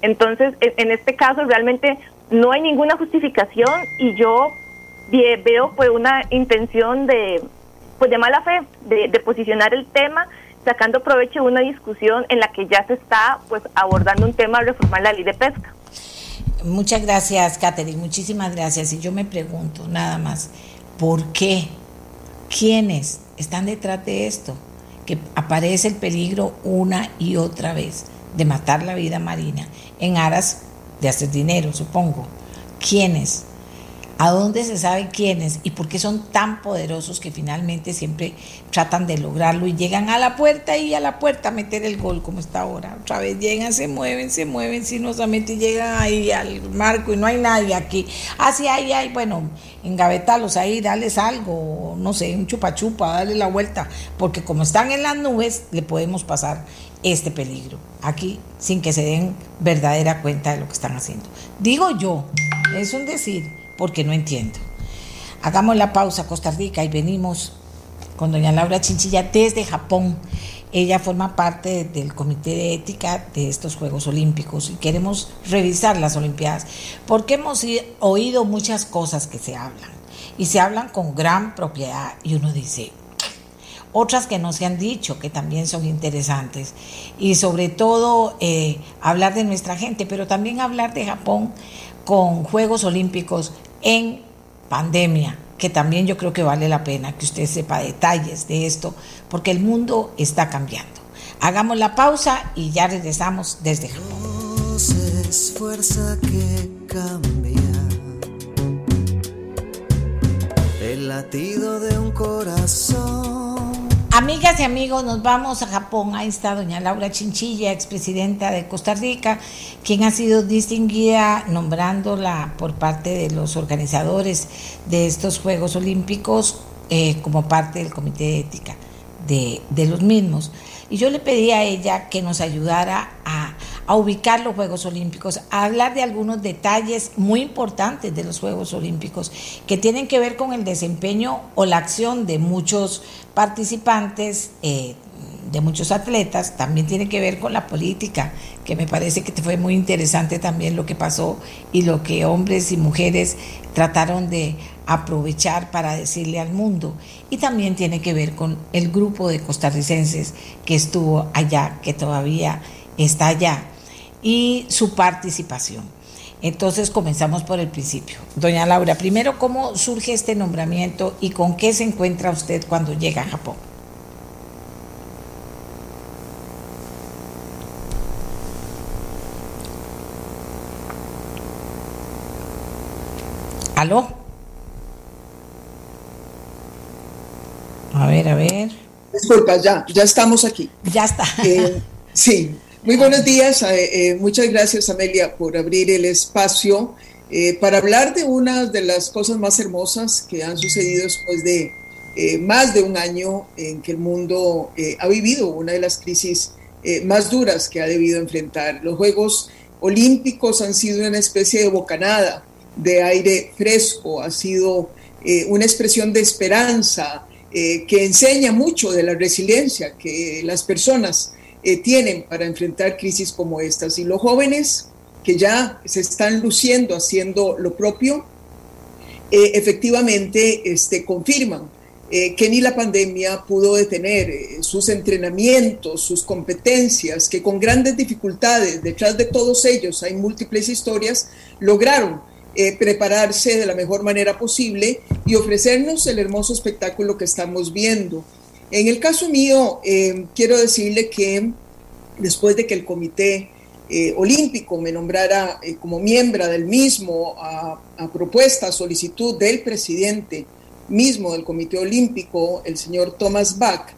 Entonces, en, este caso realmente no hay ninguna justificación y yo veo pues una intención de, pues de mala fe de, posicionar el tema sacando provecho de una discusión en la que ya se está pues abordando un tema de reformar la ley de pesca. Muchas gracias, Catherine, muchísimas gracias. Y yo me pregunto nada más, ¿por qué? ¿Quiénes están detrás de esto? Que aparece el peligro una y otra vez de matar la vida marina en aras de hacer dinero, supongo. ¿Quiénes? A dónde se sabe quiénes y por qué son tan poderosos que finalmente siempre tratan de lograrlo y llegan a la puerta y a la puerta a meter el gol como está ahora. Otra vez llegan, se mueven, se mueven sinuosamente y llegan ahí al marco y no hay nadie aquí. Ah, sí, hay, bueno, engavetalos ahí, darles algo, no sé, un chupa chupa, darle la vuelta, porque como están en las nubes, le podemos pasar este peligro aquí sin que se den verdadera cuenta de lo que están haciendo. Digo yo, es un decir porque no entiendo. Hagamos la pausa, Costa Rica, y venimos con doña Laura Chinchilla desde Japón. Ella forma parte del comité de ética de estos Juegos Olímpicos y queremos revisar las Olimpiadas porque hemos oído muchas cosas que se hablan y se hablan con gran propiedad y uno dice, otras que no se han dicho, que también son interesantes. Y sobre todo eh, hablar de nuestra gente, pero también hablar de Japón con Juegos Olímpicos en pandemia, que también yo creo que vale la pena que usted sepa detalles de esto, porque el mundo está cambiando. Hagamos la pausa y ya regresamos desde Japón. que cambia el latido de un corazón Amigas y amigos, nos vamos a Japón. Ahí está doña Laura Chinchilla, expresidenta de Costa Rica, quien ha sido distinguida nombrándola por parte de los organizadores de estos Juegos Olímpicos eh, como parte del Comité de Ética de, de los mismos. Y yo le pedí a ella que nos ayudara a a ubicar los Juegos Olímpicos, a hablar de algunos detalles muy importantes de los Juegos Olímpicos que tienen que ver con el desempeño o la acción de muchos participantes, eh, de muchos atletas, también tiene que ver con la política, que me parece que fue muy interesante también lo que pasó y lo que hombres y mujeres trataron de aprovechar para decirle al mundo. Y también tiene que ver con el grupo de costarricenses que estuvo allá, que todavía está allá y su participación. Entonces comenzamos por el principio. Doña Laura, primero, ¿cómo surge este nombramiento y con qué se encuentra usted cuando llega a Japón? ¿Aló? A ver, a ver. Disculpa, ya, ya estamos aquí. Ya está. Eh, sí, muy buenos días, eh, eh, muchas gracias Amelia por abrir el espacio eh, para hablar de una de las cosas más hermosas que han sucedido después de más de un año en que el mundo ha vivido una de las crisis más duras que ha debido enfrentar. Los Juegos Olímpicos han sido una especie de bocanada de aire fresco, ha sido una expresión de esperanza que enseña mucho de la resiliencia que las personas eh, tienen para enfrentar crisis como estas. Y los jóvenes que ya se están luciendo haciendo lo propio, eh, efectivamente este, confirman que ni la pandemia pudo detener sus entrenamientos, sus competencias, que con grandes dificultades, detrás de todos ellos hay múltiples historias, lograron eh, prepararse de la mejor manera posible y ofrecernos el hermoso espectáculo que estamos viendo. En el caso mío, eh, quiero decirle que después de que el Comité eh, Olímpico me nombrara como miembro del mismo a, propuesta, a solicitud del presidente mismo del Comité Olímpico, el señor Thomas Bach,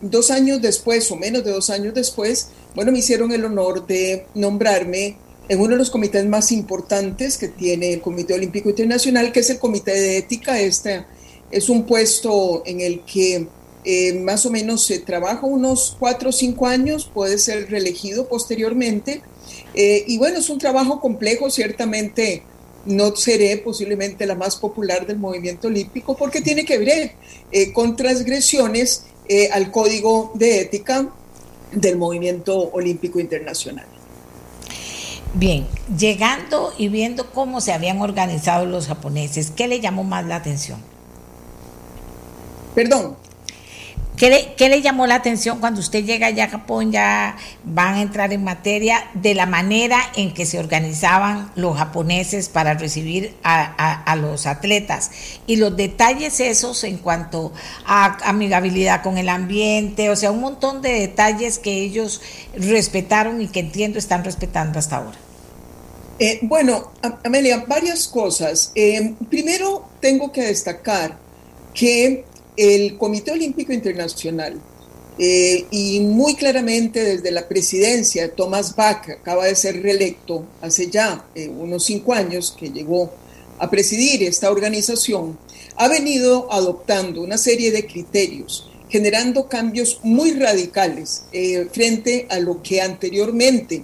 dos años después o menos de dos años después, bueno, me hicieron el honor de nombrarme en uno de los comités más importantes que tiene el Comité Olímpico Internacional, que es el Comité de Ética. Este es un puesto en el que eh, más o menos se trabaja unos cuatro o cinco años, puede ser reelegido posteriormente. Eh, y bueno, es un trabajo complejo, ciertamente no seré posiblemente la más popular del movimiento olímpico porque tiene que ver eh, con transgresiones al código de ética del movimiento olímpico internacional. Bien, llegando y viendo cómo se habían organizado los japoneses, ¿qué le llamó más la atención? Perdón. ¿Qué le, llamó la atención cuando usted llega allá a Japón? Ya van a entrar en materia de la manera en que se organizaban los japoneses para recibir a, los atletas y los detalles esos en cuanto a amigabilidad con el ambiente, o sea, un montón de detalles que ellos respetaron y que entiendo están respetando hasta ahora. Eh, bueno, Amelia, varias cosas. Eh, primero, tengo que destacar que el Comité Olímpico Internacional, eh, y muy claramente desde la presidencia, Thomas Bach acaba de ser reelecto hace ya unos cinco años que llegó a presidir esta organización, ha venido adoptando una serie de criterios, generando cambios muy radicales frente a lo que anteriormente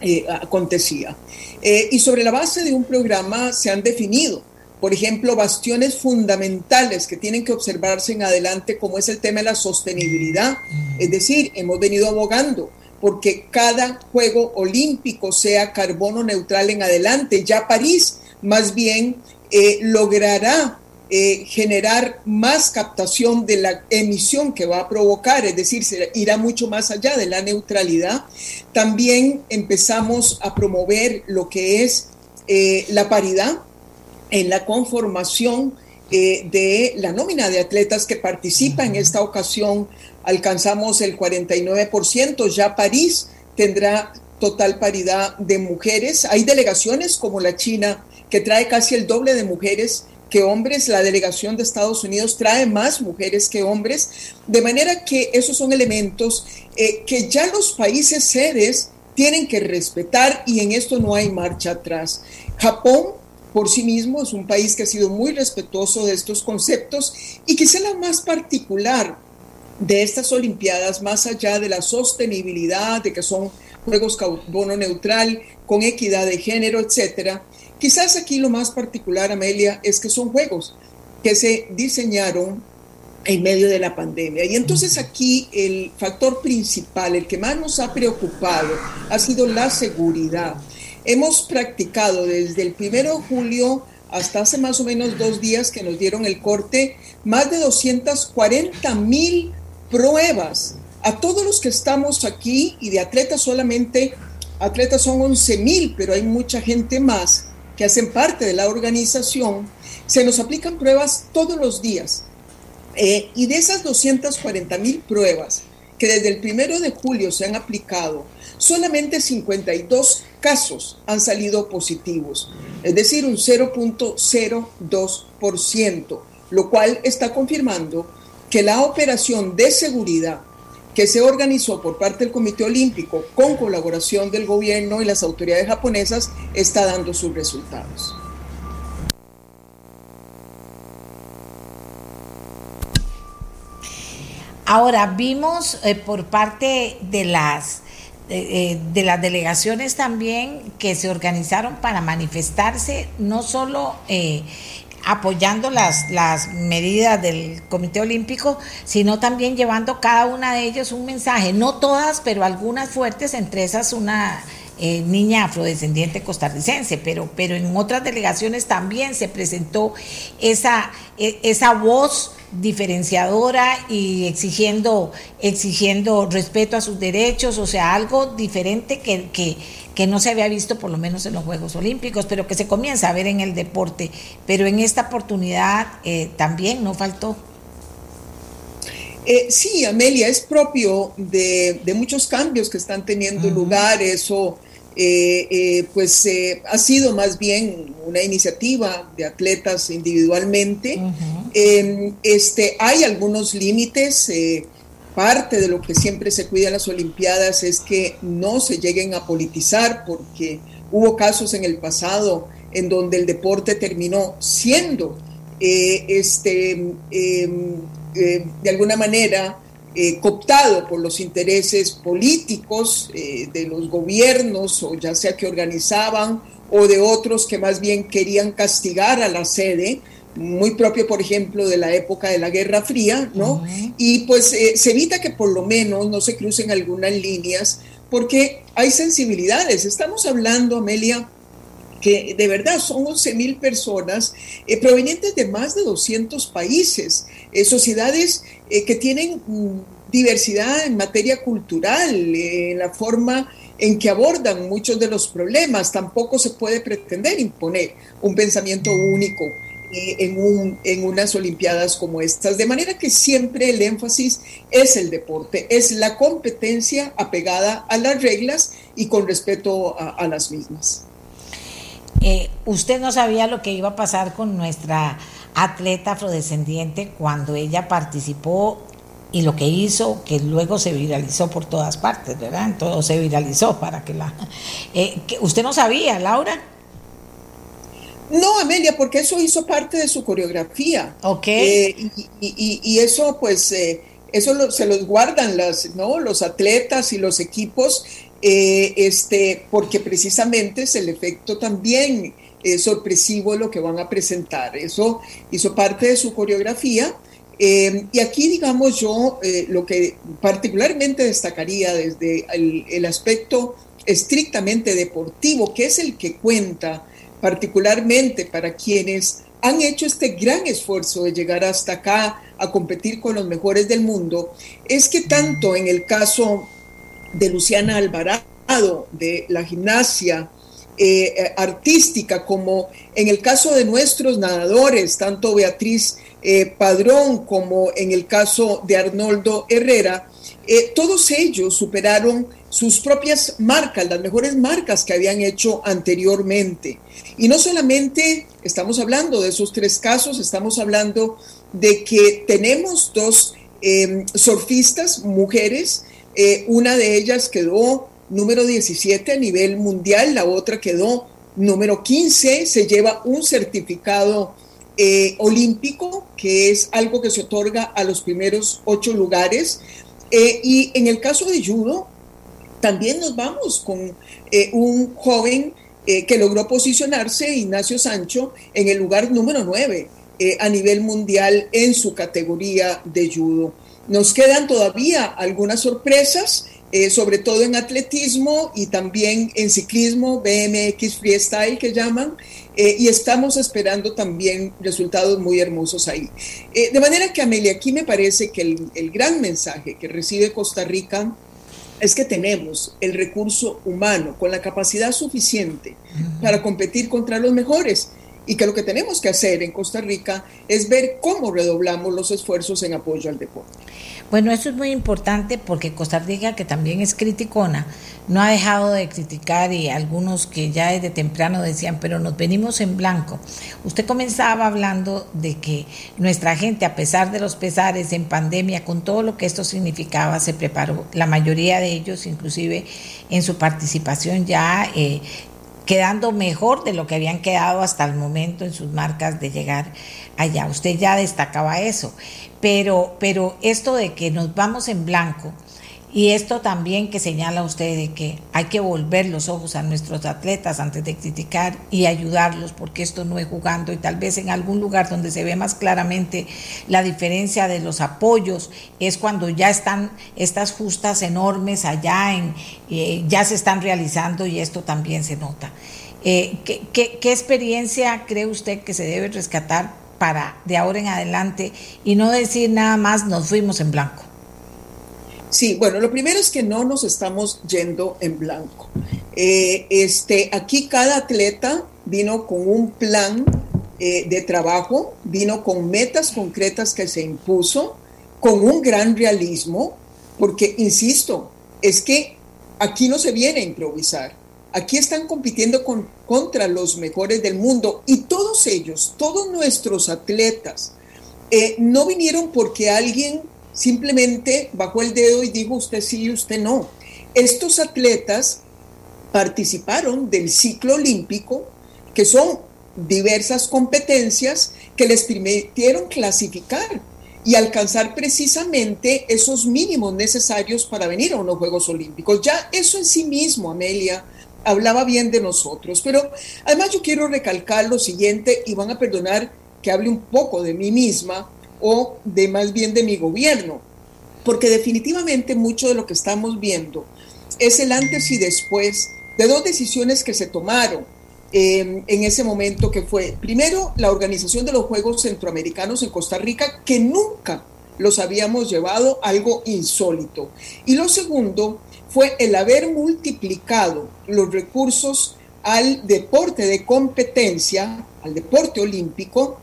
eh, acontecía. Eh, y sobre la base de un programa se han definido, por ejemplo, bastiones fundamentales que tienen que observarse en adelante, como es el tema de la sostenibilidad. Es decir, hemos venido abogando porque cada juego olímpico sea carbono neutral en adelante. Ya París más bien eh, logrará eh, generar más captación de la emisión que va a provocar, es decir, se irá mucho más allá de la neutralidad. También empezamos a promover lo que es eh, la paridad en la conformación eh, de la nómina de atletas que participa en esta ocasión. Alcanzamos el 49%, ya París tendrá total paridad de mujeres. Hay delegaciones como la China que trae casi el doble de mujeres que hombres, la delegación de Estados Unidos trae más mujeres que hombres, de manera que esos son elementos eh, que ya los países sedes tienen que respetar y en esto no hay marcha atrás. Japón por sí mismo es un país que ha sido muy respetuoso de estos conceptos y quizá la más particular de estas Olimpiadas, más allá de la sostenibilidad, de que son juegos carbono neutral, con equidad de género, etcétera, Quizás aquí lo más particular, Amelia, es que son juegos que se diseñaron en medio de la pandemia. Y entonces aquí el factor principal, el que más nos ha preocupado, ha sido la seguridad. Hemos practicado desde el primero de julio hasta hace más o menos dos días que nos dieron el corte, más de 240 mil pruebas. A todos los que estamos aquí y de atletas solamente, atletas son 11 mil, pero hay mucha gente más que hacen parte de la organización, se nos aplican pruebas todos los días. Eh, y de esas 240 mil pruebas que desde el primero de julio se han aplicado, solamente 52 casos han salido positivos, es decir, un 0.02%, lo cual está confirmando que la operación de seguridad que se organizó por parte del Comité Olímpico con colaboración del gobierno y las autoridades japonesas está dando sus resultados. Ahora vimos eh, por parte de las eh, eh, de las delegaciones también que se organizaron para manifestarse no solo apoyando las, las medidas del Comité Olímpico, sino también llevando cada una de ellos un mensaje, no todas, pero algunas fuertes, entre esas una eh, niña afrodescendiente costarricense, pero, pero en otras delegaciones también se presentó esa, e, esa voz diferenciadora y exigiendo, exigiendo respeto a sus derechos, o sea, algo diferente que, que, que, no se había visto por lo menos en los Juegos Olímpicos, pero que se comienza a ver en el deporte. Pero en esta oportunidad eh, también no faltó. Eh, sí, Amelia, es propio de, de, muchos cambios que están teniendo uh -huh. lugar, eso eh, eh, pues eh, ha sido más bien una iniciativa de atletas individualmente. Uh -huh. este, hay algunos límites. parte de lo que siempre se cuida en las Olimpiadas es que no se lleguen a politizar, porque hubo casos en el pasado en donde el deporte terminó siendo este, em, de alguna manera eh, cooptado por los intereses políticos eh, de los gobiernos, o ya sea que organizaban, o de otros que más bien querían castigar a la sede, muy propio, por ejemplo, de la época de la Guerra Fría, ¿no? Uh -huh. Y pues eh, se evita que por lo menos no se crucen algunas líneas, porque hay sensibilidades. Estamos hablando, Amelia, que de verdad son 11 mil personas eh, provenientes de más de 200 países, eh, sociedades eh, que tienen mm, diversidad en materia cultural, en la forma en que abordan muchos de los problemas. Tampoco se puede pretender imponer un pensamiento único en, un, en, unas Olimpiadas como estas. De manera que siempre el énfasis es el deporte, es la competencia apegada a las reglas y con respeto a las mismas. Eh, usted no sabía lo que iba a pasar con nuestra atleta afrodescendiente cuando ella participó y lo que hizo, que luego se viralizó por todas partes, ¿verdad? Todo se viralizó para que la... Eh, que ¿Usted no sabía, Laura? No, Amelia, porque eso hizo parte de su coreografía. Ok. Eh, y, y, y, eso, pues, eh, eso lo, se los guardan las, ¿no? los atletas y los equipos eh, este, porque precisamente es el efecto también eh, sorpresivo lo que van a presentar. Eso hizo parte de su coreografía. Eh, y aquí, digamos, yo eh, lo que particularmente destacaría desde el, el, aspecto estrictamente deportivo, que es el que cuenta particularmente para quienes han hecho este gran esfuerzo de llegar hasta acá a competir con los mejores del mundo, es que tanto en el caso de Luciana Alvarado, de la gimnasia eh, artística, como en el caso de nuestros nadadores, tanto Beatriz eh, Padrón como en el caso de Arnoldo Herrera, eh, todos ellos superaron sus propias marcas, las mejores marcas que habían hecho anteriormente. Y no solamente estamos hablando de esos tres casos, estamos hablando de que tenemos dos eh, surfistas, mujeres, eh, una de ellas quedó número 17 a nivel mundial, la otra quedó número 15, se lleva un certificado eh, olímpico, que es algo que se otorga a los primeros ocho lugares. Eh, y en el caso de judo, también nos vamos con un joven que logró posicionarse, Ignacio Sancho, en el lugar número 9 a nivel mundial en su categoría de judo. Nos quedan todavía algunas sorpresas, eh, sobre todo en atletismo y también en ciclismo, BMX Freestyle que llaman, eh, y estamos esperando también resultados muy hermosos ahí. Eh, de manera que, Amelia, aquí me parece que el, el gran mensaje que recibe Costa Rica es que tenemos el recurso humano con la capacidad suficiente para competir contra los mejores y que lo que tenemos que hacer en Costa Rica es ver cómo redoblamos los esfuerzos en apoyo al deporte. Bueno, eso es muy importante porque Costa Rica, que también es criticona, no ha dejado de criticar y algunos que ya desde temprano decían, pero nos venimos en blanco. Usted comenzaba hablando de que nuestra gente, a pesar de los pesares en pandemia, con todo lo que esto significaba, se preparó. La mayoría de ellos, inclusive en su participación ya eh, quedando mejor de lo que habían quedado hasta el momento en sus marcas de llegar allá. Usted ya destacaba eso, pero, pero esto de que nos vamos en blanco Y esto también que señala usted de que hay que volver los ojos a nuestros atletas antes de criticar y ayudarlos, porque esto no es jugando y tal vez en algún lugar donde se ve más claramente la diferencia de los apoyos es cuando ya están estas justas enormes allá, en, eh, ya se están realizando y esto también se nota. Eh, ¿qué, qué experiencia cree usted que se debe rescatar para de ahora en adelante y no decir nada más nos fuimos en blanco? Sí, bueno, lo primero es que no nos estamos yendo en blanco. Eh, este, aquí cada atleta vino con un plan eh, de trabajo, vino con metas concretas que se impuso, con un gran realismo, porque, insisto, es que aquí no se viene a improvisar. Aquí están compitiendo con, contra los mejores del mundo y todos ellos, todos nuestros atletas, eh, no vinieron porque alguien simplemente bajó el dedo y dijo usted sí y usted no. Estos atletas participaron del ciclo olímpico, que son diversas competencias que les permitieron clasificar y alcanzar precisamente esos mínimos necesarios para venir a unos Juegos Olímpicos. Ya eso en sí mismo, Amelia, hablaba bien de nosotros. Pero además yo quiero recalcar lo siguiente, y van a perdonar que hable un poco de mí misma, o de más bien de mi gobierno, porque definitivamente mucho de lo que estamos viendo es el antes y después de dos decisiones que se tomaron em, en ese momento que fue, primero, la organización de los Juegos Centroamericanos en Costa Rica, que nunca los habíamos llevado, algo insólito. Y lo segundo fue el haber multiplicado los recursos al deporte de competencia, al deporte olímpico,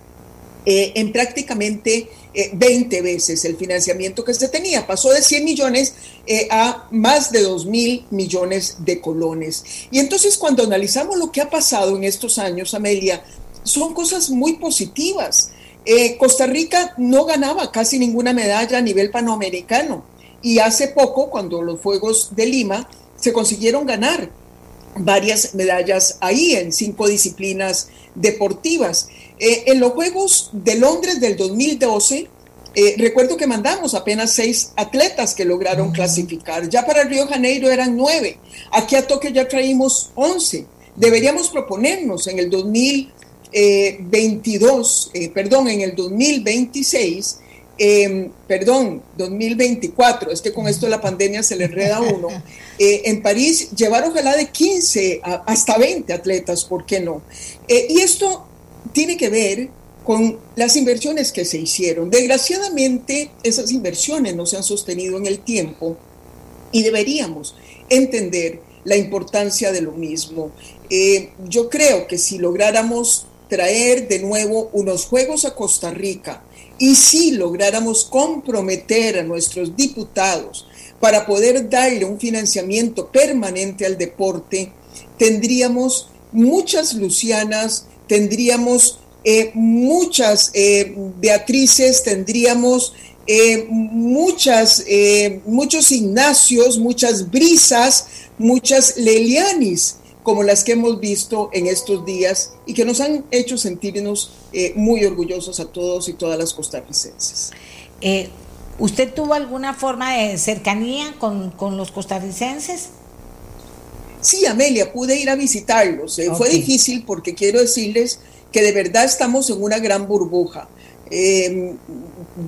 eh, en prácticamente 20 eh, veces el financiamiento que se tenía. Pasó de 100 millones eh, a más de 2 mil millones de colones. Y entonces cuando analizamos lo que ha pasado en estos años, Amelia, son cosas muy positivas. Costa Rica no ganaba casi ninguna medalla a nivel panamericano y hace poco, cuando los Juegos de Lima, se consiguieron ganar varias medallas ahí en cinco disciplinas deportivas. Eh, en los Juegos de Londres del 2012, eh, recuerdo que mandamos apenas seis atletas que lograron clasificar. Ya para Río Janeiro eran nueve. Aquí a Tokio ya traímos once. Deberíamos proponernos en el 2022, eh, perdón, en el 2026, em, perdón, 2024, es que con esto la pandemia se le enreda a uno, en París llevar ojalá de 15 hasta 20 atletas, ¿por qué no? y esto tiene que ver con las inversiones que se hicieron. Desgraciadamente, esas inversiones no se han sostenido en el tiempo y deberíamos entender la importancia de lo mismo. Eh, yo creo que si lográramos traer de nuevo unos Juegos a Costa Rica y si lográramos comprometer a nuestros diputados para poder darle un financiamiento permanente al deporte, tendríamos muchas Lucianas, tendríamos eh, muchas eh, Beatrices, tendríamos eh, muchas, muchos Ignacios, muchas Brisas, muchas Lelianis, como las que hemos visto en estos días y que nos han hecho sentirnos muy orgullosos a todos y todas las costarricenses. ¿Usted tuvo alguna forma de cercanía con, con los costarricenses? Sí, Amelia, pude ir a visitarlos. Eh, fue difícil porque quiero decirles que de verdad estamos en una gran burbuja. Em,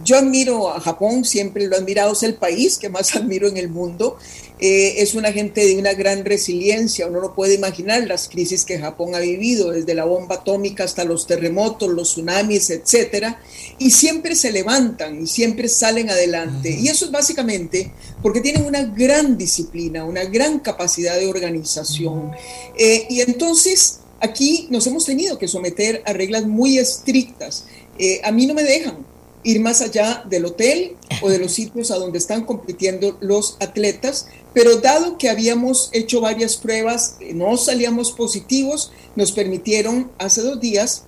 yo admiro a Japón, siempre lo he admirado, es el país que más admiro en el mundo. Eh, es una gente de una gran resiliencia, uno no puede imaginar las crisis que Japón ha vivido, desde la bomba atómica hasta los terremotos, los tsunamis, etcétera, y siempre se levantan y siempre salen adelante. Y eso es básicamente porque tienen una gran disciplina, una gran capacidad de organización. Eh, y entonces aquí nos hemos tenido que someter a reglas muy estrictas. Eh, a mí no me dejan ir más allá del hotel o de los sitios a donde están compitiendo los atletas, pero dado que habíamos hecho varias pruebas, eh, no salíamos positivos, nos permitieron hace dos días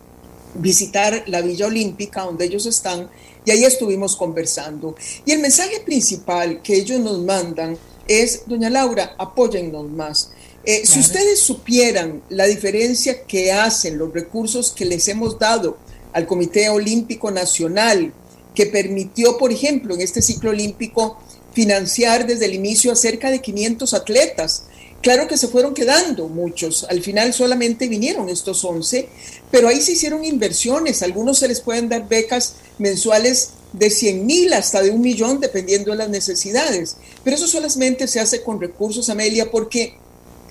visitar la Villa Olímpica donde ellos están y ahí estuvimos conversando. Y el mensaje principal que ellos nos mandan es, doña Laura, apóyennos más. Eh, si ustedes supieran la diferencia que hacen los recursos que les hemos dado al Comité Olímpico Nacional, que permitió, por ejemplo, en este ciclo olímpico, financiar desde el inicio a cerca de 500 atletas. Claro que se fueron quedando muchos, al final solamente vinieron estos 11, pero ahí se hicieron inversiones, algunos se les pueden dar becas mensuales de 100 mil hasta de un millón, dependiendo de las necesidades. Pero eso solamente se hace con recursos, Amelia, porque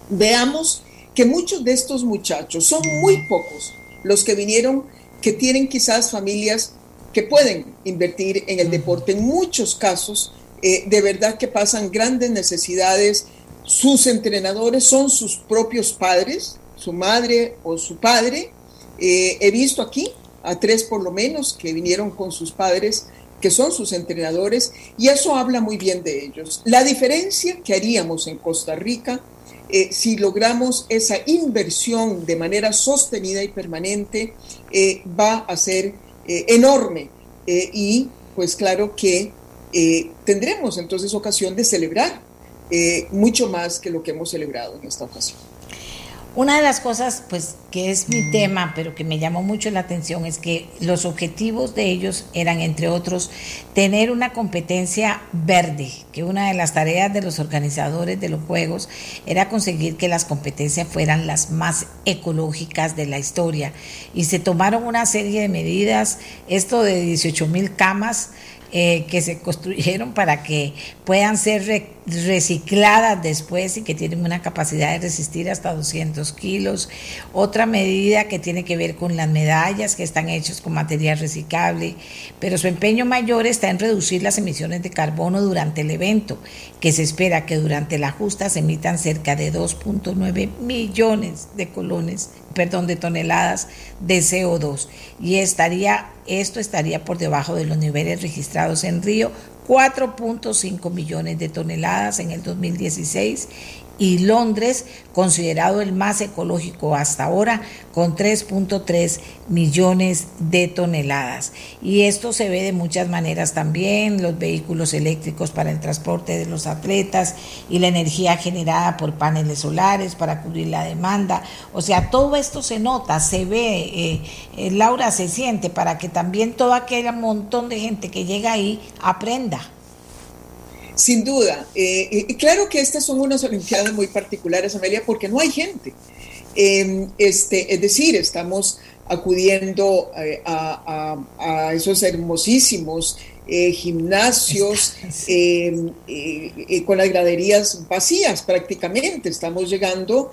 veamos que muchos de estos muchachos, son muy pocos los que vinieron, que tienen quizás familias que pueden invertir en el deporte. En muchos casos, eh, de verdad que pasan grandes necesidades. Sus entrenadores son sus propios padres, su madre o su padre. Eh, he visto aquí a tres por lo menos que vinieron con sus padres, que son sus entrenadores, y eso habla muy bien de ellos. La diferencia que haríamos en Costa Rica eh, si logramos esa inversión de manera sostenida y permanente, eh, va a ser eh, enorme. y pues claro que tendremos entonces ocasión de celebrar mucho más que lo que hemos celebrado en esta ocasión. Una de las cosas, pues, que es mi tema, pero que me llamó mucho la atención, es que los objetivos de ellos eran, entre otros, tener una competencia verde, que una de las tareas de los organizadores de los Juegos era conseguir que las competencias fueran las más ecológicas de la historia. Y se tomaron una serie de medidas, esto de 18 mil camas, eh, que se construyeron para que puedan ser recicladas después y que tienen una capacidad de resistir hasta 200 kilos. Otra medida que tiene que ver con las medallas que están hechas con material reciclable, pero su empeño mayor está en reducir las emisiones de carbono durante el evento, que se espera que durante la justa se emitan cerca de 2.9 millones de colones, perdón, de toneladas de CO2 y estaría esto estaría por debajo de los niveles registrados en Río, 4.5 millones de toneladas en el 2016 y Londres, considerado el más ecológico hasta ahora, con 3.3 millones de toneladas. Y esto se ve de muchas maneras también, los vehículos eléctricos para el transporte de los atletas y la energía generada por paneles solares para cubrir la demanda. O sea, todo esto se nota, se ve, eh, eh, Laura se siente para que también todo aquel montón de gente que llega ahí aprenda. Sin duda. Eh, y claro que estas son unas Olimpiadas muy particulares, Amelia, porque no hay gente. Em, este, es decir, estamos acudiendo eh, a, esos hermosísimos eh, gimnasios em, con las graderías vacías prácticamente. Estamos llegando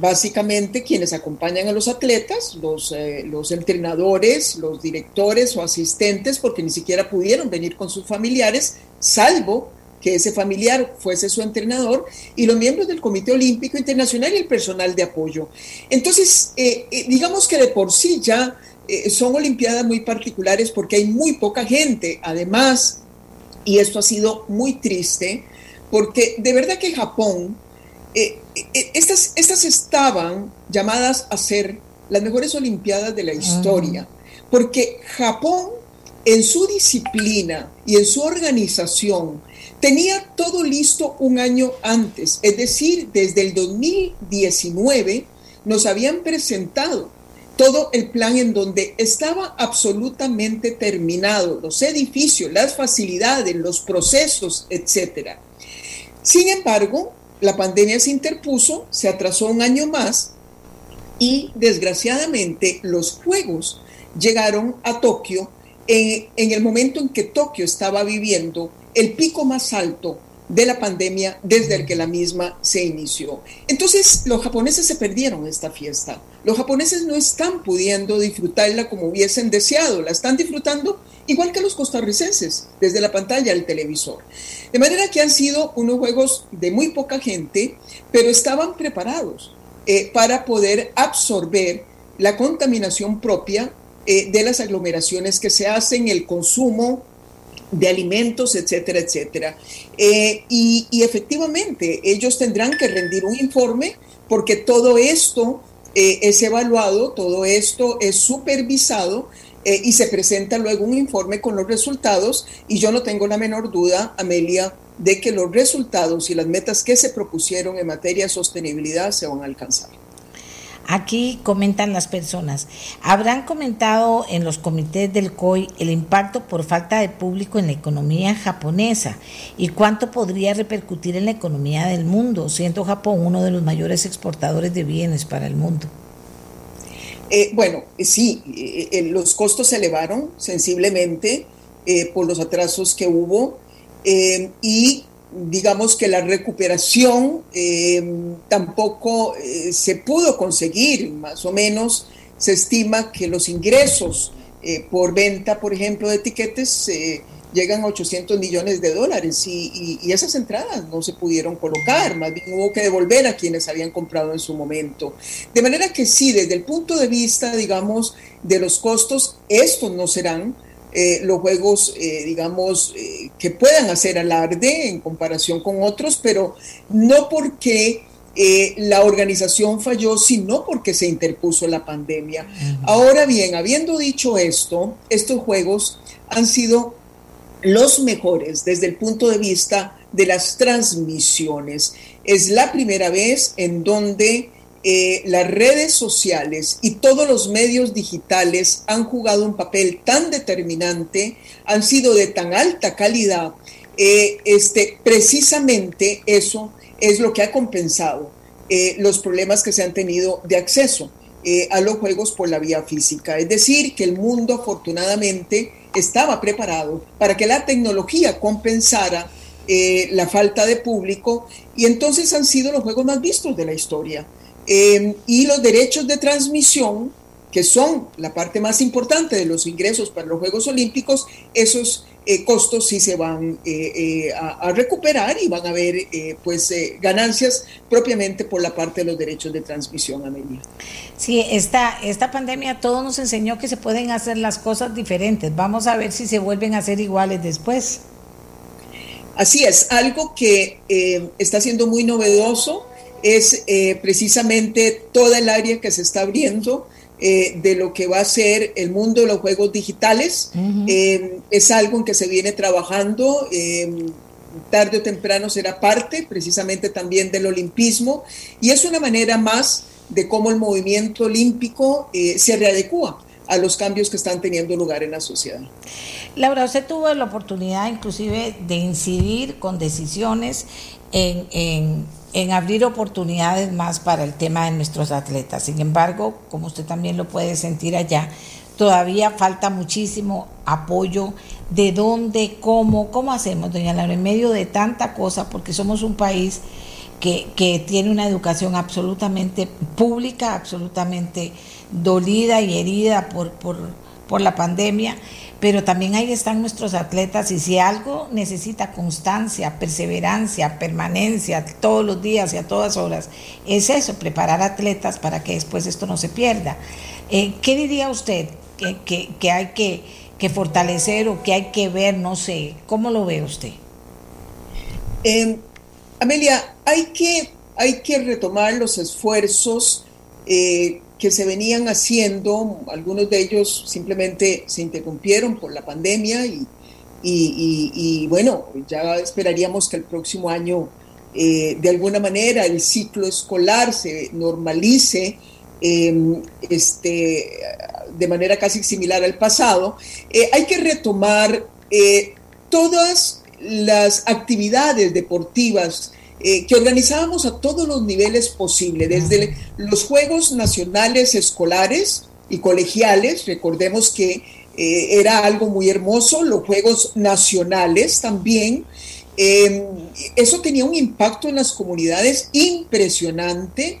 básicamente quienes acompañan a los atletas, los, los entrenadores, los directores o asistentes, porque ni siquiera pudieron venir con sus familiares, salvo que ese familiar fuese su entrenador, y los miembros del Comité Olímpico Internacional y el personal de apoyo. Entonces, eh, eh, digamos que de por sí ya eh, son Olimpiadas muy particulares porque hay muy poca gente, además, y esto ha sido muy triste, porque de verdad que Japón, estas, estas estaban llamadas a ser las mejores Olimpiadas de la historia, porque Japón en su disciplina y en su organización tenía todo listo un año antes, es decir, desde el 2019 nos habían presentado todo el plan en donde estaba absolutamente terminado, los edificios, las facilidades, los procesos, etc. Sin embargo, la pandemia se interpuso, se atrasó un año más y desgraciadamente los Juegos llegaron a Tokio en, el momento en que Tokio estaba viviendo el pico más alto de la pandemia desde el que la misma se inició. Entonces, los japoneses se perdieron esta fiesta. Los japoneses no están pudiendo disfrutarla como hubiesen deseado, la están disfrutando igual que los costarricenses, desde la pantalla del televisor. De manera que han sido unos juegos de muy poca gente, pero estaban preparados eh, para poder absorber la contaminación propia eh, de las aglomeraciones que se hacen, el consumo de alimentos, etcétera, etcétera. Eh, y, efectivamente, ellos tendrán que rendir un informe porque todo esto eh, es evaluado, todo esto es supervisado y se presenta luego un informe con los resultados y yo no tengo la menor duda, Amelia, de que los resultados y las metas que se propusieron en materia de sostenibilidad se van a alcanzar. Aquí comentan las personas, ¿habrán comentado en los comités del COI el impacto por falta de público en la economía japonesa y cuánto podría repercutir en la economía del mundo, siendo Japón uno de los mayores exportadores de bienes para el mundo? Eh, bueno, sí, eh, los costos se elevaron sensiblemente por los atrasos que hubo y digamos que la recuperación eh, tampoco eh, se pudo conseguir, más o menos se estima que los ingresos eh, por venta, por ejemplo, de etiquetes llegan a 800 millones de dólares y, y, esas entradas no se pudieron colocar, más bien hubo que devolver a quienes habían comprado en su momento. De manera que sí, desde el punto de vista, digamos, de los costos, estos no serán eh, los juegos, eh, digamos, eh, que puedan hacer alarde en comparación con otros, pero no porque la organización falló, sino porque se interpuso la pandemia. Ahora bien, habiendo dicho esto, estos juegos han sido los mejores desde el punto de vista de las transmisiones. Es la primera vez en donde eh, las redes sociales y todos los medios digitales han jugado un papel tan determinante, han sido de tan alta calidad, eh, este, precisamente eso es lo que ha compensado eh, los problemas que se han tenido de acceso a los juegos por la vía física. Es decir, que el mundo afortunadamente estaba preparado para que la tecnología compensara la falta de público y entonces han sido los juegos más vistos de la historia. Em, y los derechos de transmisión, que son la parte más importante de los ingresos para los Juegos Olímpicos, esos eh, costos sí se van eh, eh, a, recuperar y van a haber pues ganancias propiamente por la parte de los derechos de transmisión, Amelia. Sí, esta, esta pandemia todo nos enseñó que se pueden hacer las cosas diferentes. Vamos a ver si se vuelven a hacer iguales después. Así es, algo que está siendo muy novedoso es eh, precisamente toda el área que se está abriendo eh, de lo que va a ser el mundo de los juegos digitales. Eh, es algo en que se viene trabajando. tarde o temprano será parte precisamente también del olimpismo y es una manera más de cómo el movimiento olímpico se readecua a los cambios que están teniendo lugar en la sociedad. Laura, usted tuvo la oportunidad inclusive de incidir con decisiones en en abrir oportunidades más para el tema de nuestros atletas. Sin embargo, como usted también lo puede sentir allá, todavía falta muchísimo apoyo. ¿De dónde? ¿Cómo? ¿Cómo hacemos, doña Laura? En medio de tanta cosa, porque somos un país que, que tiene una educación absolutamente pública, absolutamente dolida y herida por, por, por la pandemia pero también ahí están nuestros atletas y si algo necesita constancia, perseverancia, permanencia todos los días y a todas horas, es eso, preparar atletas para que después esto no se pierda. Eh, ¿Qué diría usted que, hay que, fortalecer o que hay que ver? No sé, ¿cómo lo ve usted? Em, Amelia, hay que, hay que retomar los esfuerzos eh, que se venían haciendo, algunos de ellos simplemente se interrumpieron por la pandemia y, y, bueno, ya esperaríamos que el próximo año eh, de alguna manera el ciclo escolar se normalice em, este, de manera casi similar al pasado. Eh, hay que retomar eh, todas las actividades deportivas eh, que organizábamos a todos los niveles posibles, desde los Juegos Nacionales Escolares y Colegiales, recordemos que eh, era algo muy hermoso, los Juegos Nacionales también. Em, eso tenía un impacto en las comunidades impresionante.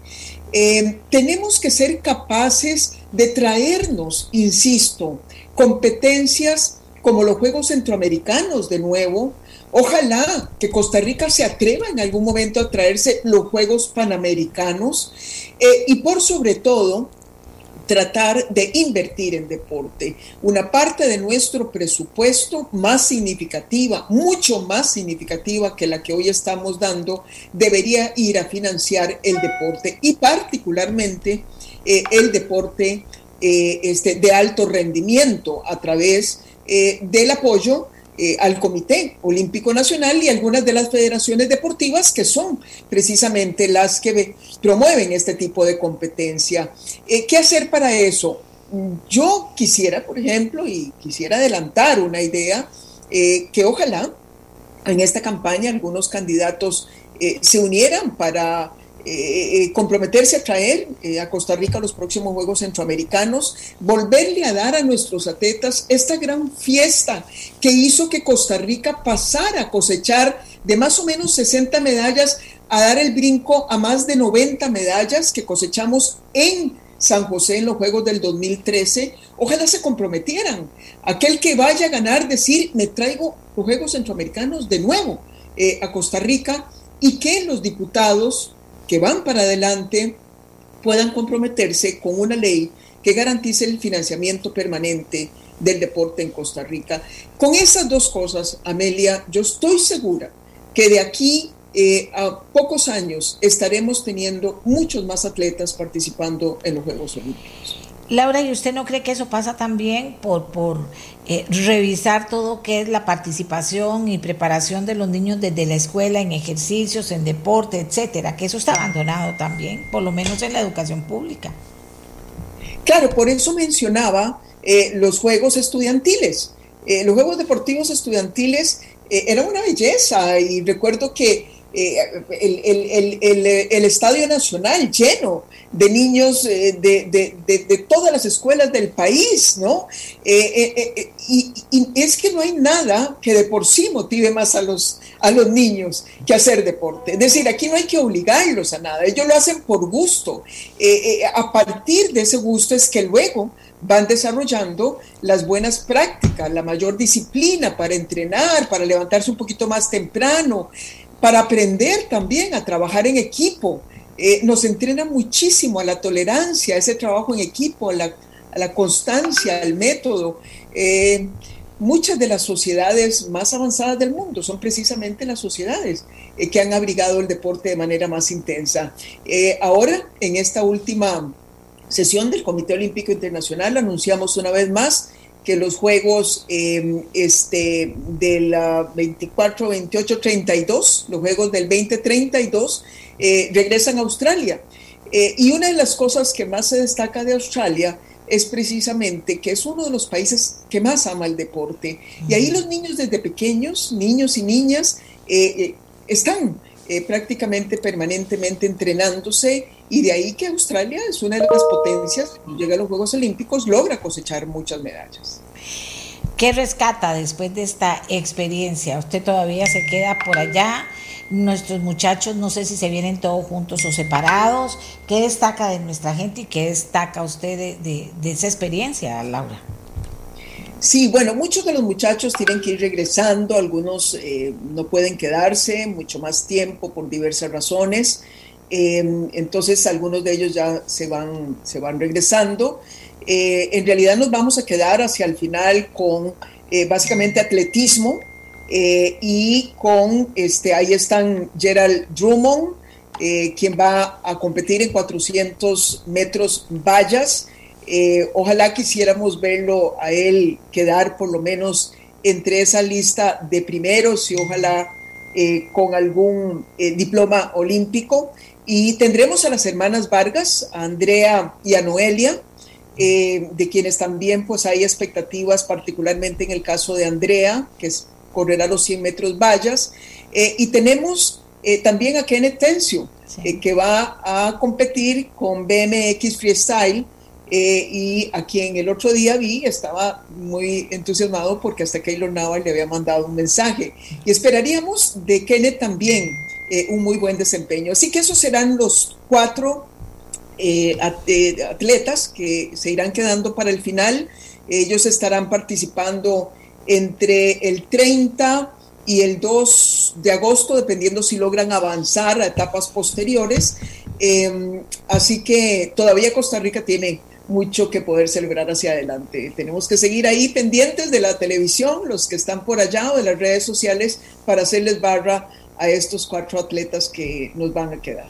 Em, tenemos que ser capaces de traernos, insisto, competencias como los Juegos Centroamericanos de nuevo, Ojalá que Costa Rica se atreva en algún momento a traerse los Juegos Panamericanos eh, y por sobre todo tratar de invertir en deporte. Una parte de nuestro presupuesto más significativa, mucho más significativa que la que hoy estamos dando, debería ir a financiar el deporte y particularmente eh, el deporte eh, este, de alto rendimiento a través del apoyo eh, al Comité Olímpico Nacional y algunas de las federaciones deportivas que son precisamente las que promueven este tipo de competencia. Eh, ¿Qué hacer para eso? Yo quisiera, por ejemplo, y quisiera adelantar una idea, eh, que ojalá en esta campaña algunos candidatos se unieran para eh, eh, comprometerse a traer eh, a Costa Rica los próximos Juegos Centroamericanos, volverle a dar a nuestros atletas esta gran fiesta que hizo que Costa Rica pasara a cosechar de más o menos 60 medallas a dar el brinco a más de 90 medallas que cosechamos en San José en los Juegos del 2013. Ojalá se comprometieran. Aquel que vaya a ganar, decir, me traigo los Juegos Centroamericanos de nuevo a Costa Rica y que los diputados que van para adelante puedan comprometerse con una ley que garantice el financiamiento permanente del deporte en Costa Rica. Con esas dos cosas, Amelia, yo estoy segura que de aquí eh, a pocos años estaremos teniendo muchos más atletas participando en los Juegos Olímpicos. Laura, ¿y usted no cree que eso pasa también por, por eh, revisar todo que es la participación y preparación de los niños desde la escuela en ejercicios, en deporte, etcétera? Que eso está abandonado también, por lo menos en la educación pública. Claro, por eso mencionaba eh, los juegos estudiantiles. Eh, los juegos deportivos estudiantiles eran una belleza y recuerdo que eh, el, Estadio Nacional lleno de niños eh, de, todas las escuelas del país, ¿no? Eh, y, es que no hay nada que de por sí motive más a los, a los niños que hacer deporte. Es decir, aquí no hay que obligarlos a nada, ellos lo hacen por gusto. a partir de ese gusto es que luego van desarrollando las buenas prácticas, la mayor disciplina para entrenar, para levantarse un poquito más temprano, para aprender también a trabajar en equipo. Eh, nos entrena muchísimo a la tolerancia, a ese trabajo en equipo, a la, constancia, al método. Eh, muchas de las sociedades más avanzadas del mundo son precisamente las sociedades eh, que han abrigado el deporte de manera más intensa. ahora, en esta última sesión del Comité Olímpico Internacional, anunciamos una vez más que los Juegos eh, este, del 24, 28, 32, los Juegos del 2032, eh, regresan a Australia. Eh, y una de las cosas que más se destaca de Australia es precisamente que es uno de los países que más ama el deporte. Y ahí los niños desde pequeños, niños y niñas, están prácticamente permanentemente entrenándose y de ahí que Australia es una de las potencias, llega a los Juegos Olímpicos, logra cosechar muchas medallas. ¿Qué rescata después de esta experiencia? ¿Usted todavía se queda por allá? Nuestros muchachos, no sé si se vienen todos juntos o separados. ¿Qué destaca de nuestra gente y qué destaca usted de, esa experiencia, Laura? Sí, bueno, muchos de los muchachos tienen que ir regresando, algunos eh, no pueden quedarse mucho más tiempo por diversas razones. Em, entonces algunos de ellos ya se van, se van regresando. Eh, en realidad nos vamos a quedar hacia el final con eh, básicamente atletismo y con, este, ahí están Gerald Drummond, quien va a competir en 400 metros vallas. Ojalá quisiéramos verlo a él quedar por lo menos entre esa lista de primeros y ojalá con algún diploma olímpico. Y tendremos a las hermanas Vargas, a Andrea y a Noelia, eh, de quienes también pues hay expectativas, particularmente en el caso de Andrea, que es correr a los 100 metros vallas. Eh, y tenemos eh, también a Kenneth Tencio, que va a competir con BMX Freestyle. Y a quien el otro día vi estaba muy entusiasmado porque hasta Keylor Nava le había mandado un mensaje. Y esperaríamos de Kenneth también eh, un muy buen desempeño. Así que esos serán los cuatro eh, eh, atletas que se irán quedando para el final. Ellos estarán participando entre el 30 y el 2 de agosto, dependiendo si logran avanzar a etapas posteriores. Em, así que todavía Costa Rica tiene mucho que poder celebrar hacia adelante. Tenemos que seguir ahí pendientes de la televisión, los que están por allá o de las redes sociales, para hacerles barra a estos cuatro atletas que nos van a quedar.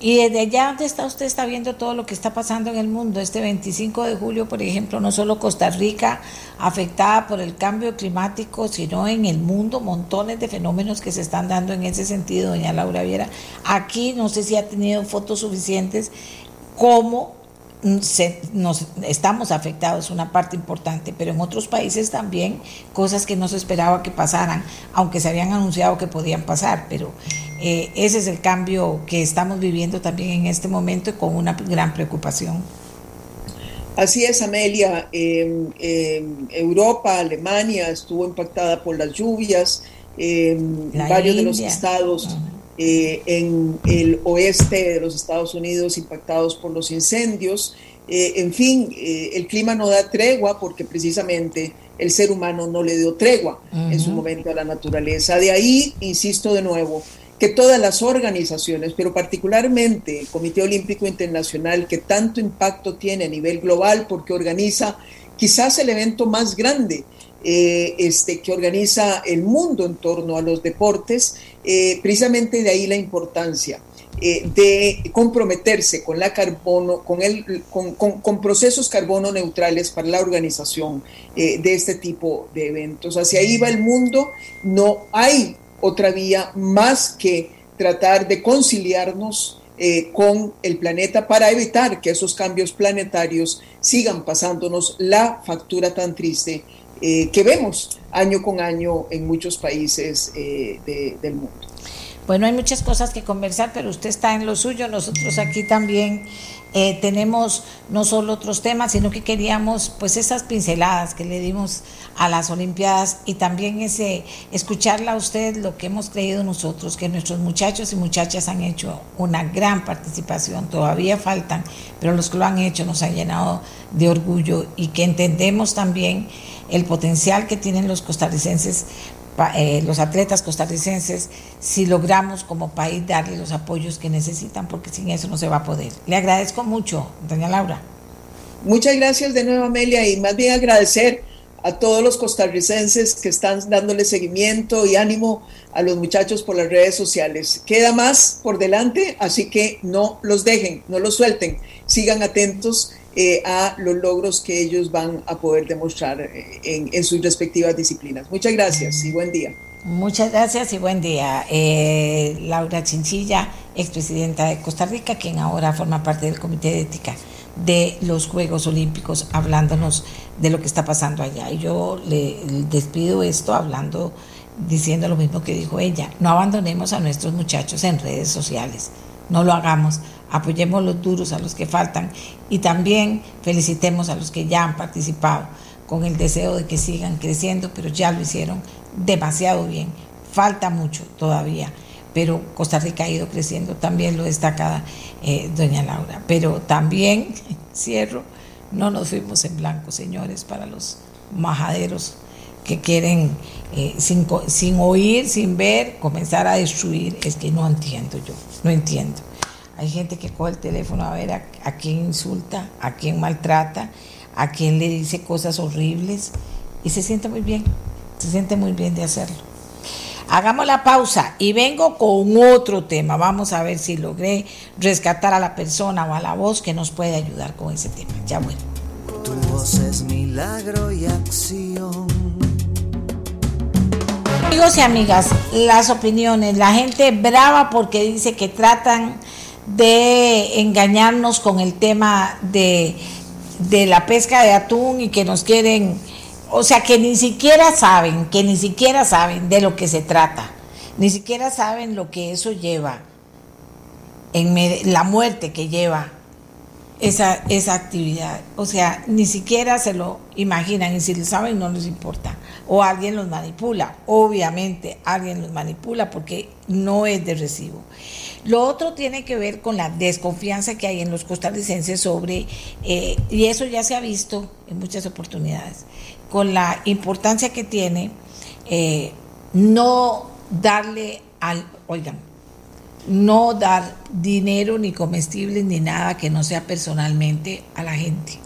Y desde allá donde está usted está viendo todo lo que está pasando en el mundo. Este 25 de julio, por ejemplo, no solo Costa Rica afectada por el cambio climático, sino en el mundo montones de fenómenos que se están dando en ese sentido, doña Laura Viera. Aquí no sé si ha tenido fotos suficientes como nos, estamos afectados, una parte importante, pero en otros países también cosas que no se esperaba que pasaran, aunque se habían anunciado que podían pasar, pero eh, ese es el cambio que estamos viviendo también en este momento con una gran preocupación. Así es, Amelia. Europa, Alemania estuvo impactada por las lluvias, en varios de los estados. Eh, en el oeste de los Estados Unidos impactados por los incendios. Eh, en fin, eh, el clima no da tregua porque precisamente el ser humano no le dio tregua en su momento a la naturaleza. De ahí, insisto de nuevo, que todas las organizaciones, pero particularmente el Comité Olímpico Internacional, que tanto impacto tiene a nivel global porque organiza quizás el evento más grande eh, este, que organiza el mundo en torno a los deportes, eh, precisamente de ahí la importancia eh, de comprometerse con la carbono, con, el, con, procesos carbono neutrales para la organización de este tipo de eventos. Hacia ahí va el mundo, no hay otra vía más que tratar de conciliarnos con el planeta para evitar que esos cambios planetarios sigan pasándonos la factura tan triste eh, que vemos año con año en muchos países eh, del mundo. Bueno, hay muchas cosas que conversar, pero usted está en lo suyo, nosotros aquí también eh, tenemos no solo otros temas, sino que queríamos pues esas pinceladas que le dimos a las Olimpiadas y también ese escucharla a usted lo que hemos creído nosotros, que nuestros muchachos y muchachas han hecho una gran participación, todavía faltan, pero los que lo han hecho nos han llenado de orgullo y que entendemos también el potencial que tienen los costarricenses, eh, los atletas costarricenses, si logramos como país darle los apoyos que necesitan, porque sin eso no se va a poder. Le agradezco mucho, doña Laura. Muchas gracias de nuevo, Amelia, y más bien agradecer a todos los costarricenses que están dándole seguimiento y ánimo a los muchachos por las redes sociales. Queda más por delante, así que no los dejen, no los suelten, sigan atentos eh, a los logros que ellos van a poder demostrar eh, en, sus respectivas disciplinas. Muchas gracias y buen día. Muchas gracias y buen día. Eh, Laura Chinchilla, expresidenta de Costa Rica, quien ahora forma parte del Comité de Ética de los Juegos Olímpicos, hablándonos de lo que está pasando allá. Y yo le despido esto hablando, diciendo lo mismo que dijo ella, no abandonemos a nuestros muchachos en redes sociales, no lo hagamos apoyemos los duros a los que faltan y también felicitemos a los que ya han participado con el deseo de que sigan creciendo, pero ya lo hicieron demasiado bien. Falta mucho todavía, pero Costa Rica ha ido creciendo, también lo destaca eh, doña Laura. Pero también, cierro, no nos fuimos en blanco, señores, para los majaderos que quieren, eh, sin, sin oír, sin ver, comenzar a destruir. Es que no entiendo yo, no entiendo. Hay gente que coge el teléfono a ver a, quién insulta, a quién maltrata, a quién le dice cosas horribles y se siente muy bien, se siente muy bien de hacerlo. Hagamos la pausa y vengo con otro tema. Vamos a ver si logré rescatar a la persona o a la voz que nos puede ayudar con ese tema. Ya bueno. Tu voz es milagro y acción. Amigos y amigas, las opiniones, la gente brava porque dice que tratan de engañarnos con el tema de, la pesca de atún y que nos quieren, o sea, que ni siquiera saben, que ni siquiera saben de lo que se trata, ni siquiera saben lo que eso lleva, en la muerte que lleva esa, esa actividad. O sea, ni siquiera se lo imaginan y si lo saben no les importa. O alguien los manipula. Obviamente alguien los manipula porque no es de recibo. Lo otro tiene que ver con la desconfianza que hay en los costarricenses sobre, eh, y eso ya se ha visto en muchas oportunidades, con la importancia que tiene eh, no darle al, oigan, no dar dinero ni comestibles ni nada que no sea personalmente a la gente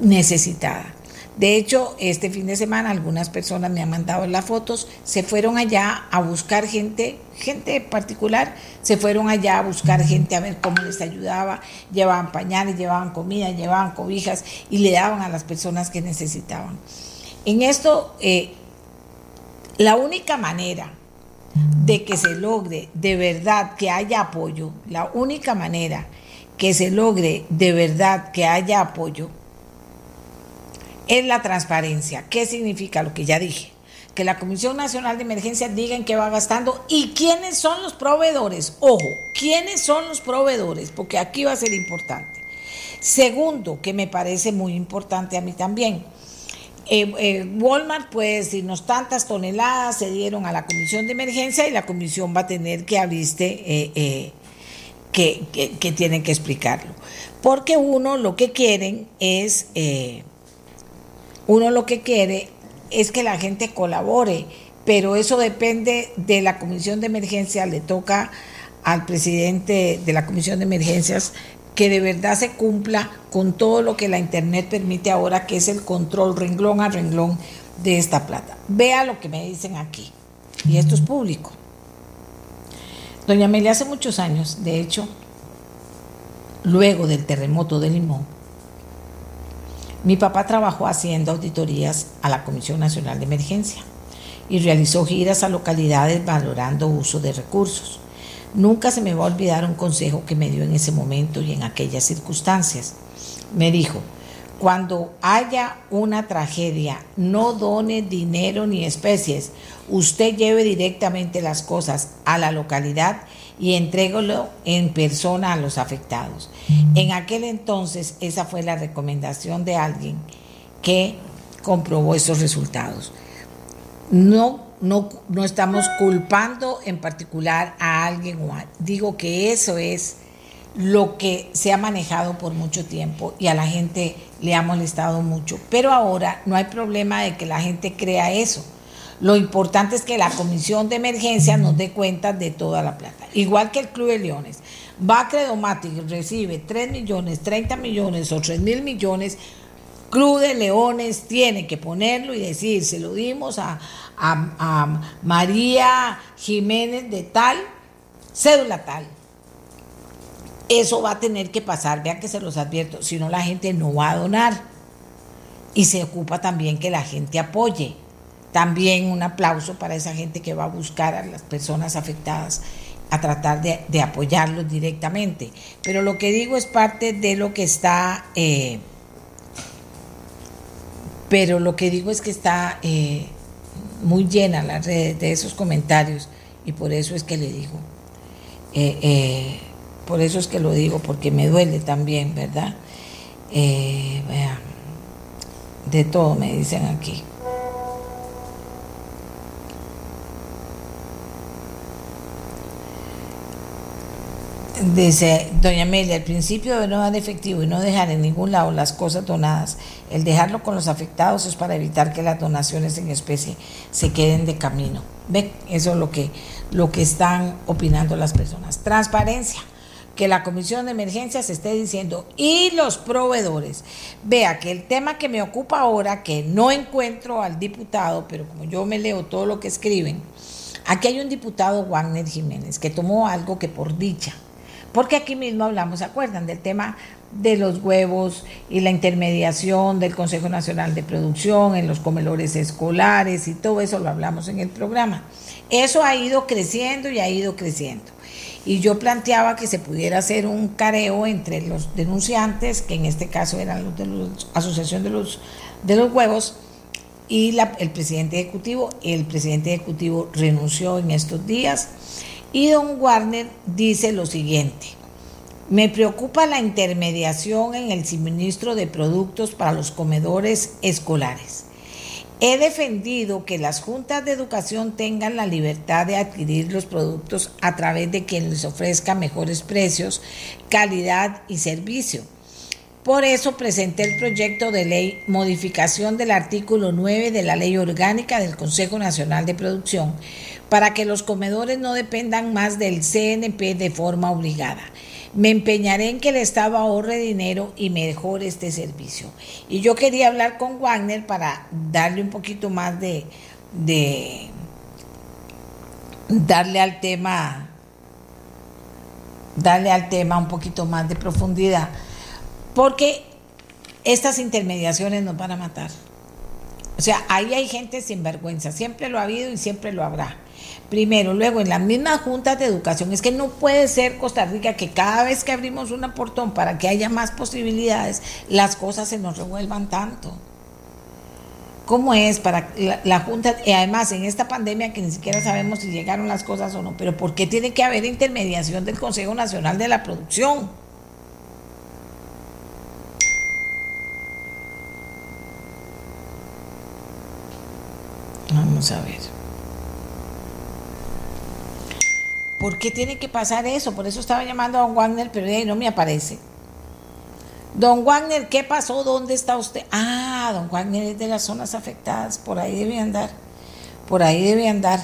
necesitada. De hecho, este fin de semana algunas personas me han mandado las fotos, se fueron allá a buscar gente, gente particular, se fueron allá a buscar gente a ver cómo les ayudaba, llevaban pañales, llevaban comida, llevaban cobijas y le daban a las personas que necesitaban. En esto, eh, la única manera de que se logre de verdad que haya apoyo, la única manera que se logre de verdad que haya apoyo es la transparencia. ¿Qué significa lo que ya dije? Que la Comisión Nacional de Emergencia diga en qué va gastando y quiénes son los proveedores. Ojo, quiénes son los proveedores, porque aquí va a ser importante. Segundo, que me parece muy importante a mí también. Eh, eh, Walmart puede decirnos tantas toneladas se dieron a la comisión de emergencia y la comisión va a tener que abrirte eh, que, que, tienen que explicarlo. Porque uno lo que quieren es uno lo que quiere es que la gente colabore, pero eso depende de la comisión de emergencia, le toca al presidente de la comisión de emergencias que de verdad se cumpla con todo lo que la Internet permite ahora, que es el control renglón a renglón de esta plata. Vea lo que me dicen aquí, y esto es público. Doña Amelia hace muchos años, de hecho, luego del terremoto de Limón, mi papá trabajó haciendo auditorías a la Comisión Nacional de Emergencia y realizó giras a localidades valorando uso de recursos. Nunca se me va a olvidar un consejo que me dio en ese momento y en aquellas circunstancias. Me dijo, cuando haya una tragedia, no done dinero ni especies. Usted lleve directamente las cosas a la localidad y entrégalo en persona a los afectados. En aquel entonces esa fue la recomendación de alguien que comprobó esos resultados. No, no, no estamos culpando en particular a alguien digo que eso es lo que se ha manejado por mucho tiempo y a la gente le ha molestado mucho. Pero ahora no hay problema de que la gente crea eso lo importante es que la comisión de emergencia nos dé cuenta de toda la plata. Igual que el Club de Leones. Va a Credomatic, recibe 3 millones, 30 millones o 3 mil millones. Club de Leones tiene que ponerlo y decir, se lo dimos a, a María Jiménez de tal, cédula tal. Eso va a tener que pasar, vean que se los advierto, si no la gente no va a donar. Y se ocupa también que la gente apoye. También un aplauso para esa gente que va a buscar a las personas afectadas a tratar de, apoyarlos directamente. Pero lo que digo es parte de lo que está, eh, pero lo que digo es que está eh, muy llena la red de esos comentarios y por eso es que le digo, eh, por eso es que lo digo, porque me duele también, ¿verdad? de todo me dicen aquí. Dice doña Amelia, al principio de no dar efectivo y no dejar en ningún lado las cosas donadas, el dejarlo con los afectados es para evitar que las donaciones en especie se queden de camino. ¿Ven? Eso es lo que, lo que están opinando las personas. Transparencia, que la comisión de emergencias esté diciendo, y los proveedores. Vea que el tema que me ocupa ahora, que no encuentro al diputado, pero como yo me leo todo lo que escriben, aquí hay un diputado, Wagner Jiménez, que tomó algo que por dicha porque aquí mismo hablamos, ¿se acuerdan? Del tema de los huevos y la intermediación del Consejo Nacional de Producción en los comedores escolares y todo eso lo hablamos en el programa. Eso ha ido creciendo y ha ido creciendo. Y yo planteaba que se pudiera hacer un careo entre los denunciantes, que en este caso eran los de la Asociación de los, de los Huevos, y el presidente ejecutivo. El presidente ejecutivo renunció en estos días y don Warner dice lo siguiente, me preocupa la intermediación en el suministro de productos para los comedores escolares. He defendido que las juntas de educación tengan la libertad de adquirir los productos a través de quien les ofrezca mejores precios, calidad y servicio. Por eso presenté el proyecto de ley modificación del artículo 9 de la Ley Orgánica del Consejo Nacional de Producción para que los comedores no dependan más del CNP de forma obligada. Me empeñaré en que el Estado ahorre dinero y mejore este servicio. Y yo quería hablar con Wagner para darle un poquito más de, darle al tema, darle al tema un poquito más de profundidad, porque estas intermediaciones nos van a matar. O sea, ahí hay gente sin vergüenza, siempre lo ha habido y siempre lo habrá. Primero, luego en las mismas juntas de educación, es que no puede ser Costa Rica que cada vez que abrimos un portón para que haya más posibilidades, las cosas se nos revuelvan tanto. ¿Cómo es para la, Junta? Y además en esta pandemia que ni siquiera sabemos si llegaron las cosas o no, pero ¿por qué tiene que haber intermediación del Consejo Nacional de la Producción? Vamos a ver. ¿Por qué tiene que pasar eso? Por eso estaba llamando a don Wagner, pero ahí no me aparece. Don Wagner, ¿qué pasó? ¿Dónde está usted? Ah, don Wagner es de las zonas afectadas, por ahí debe andar, por ahí debe andar.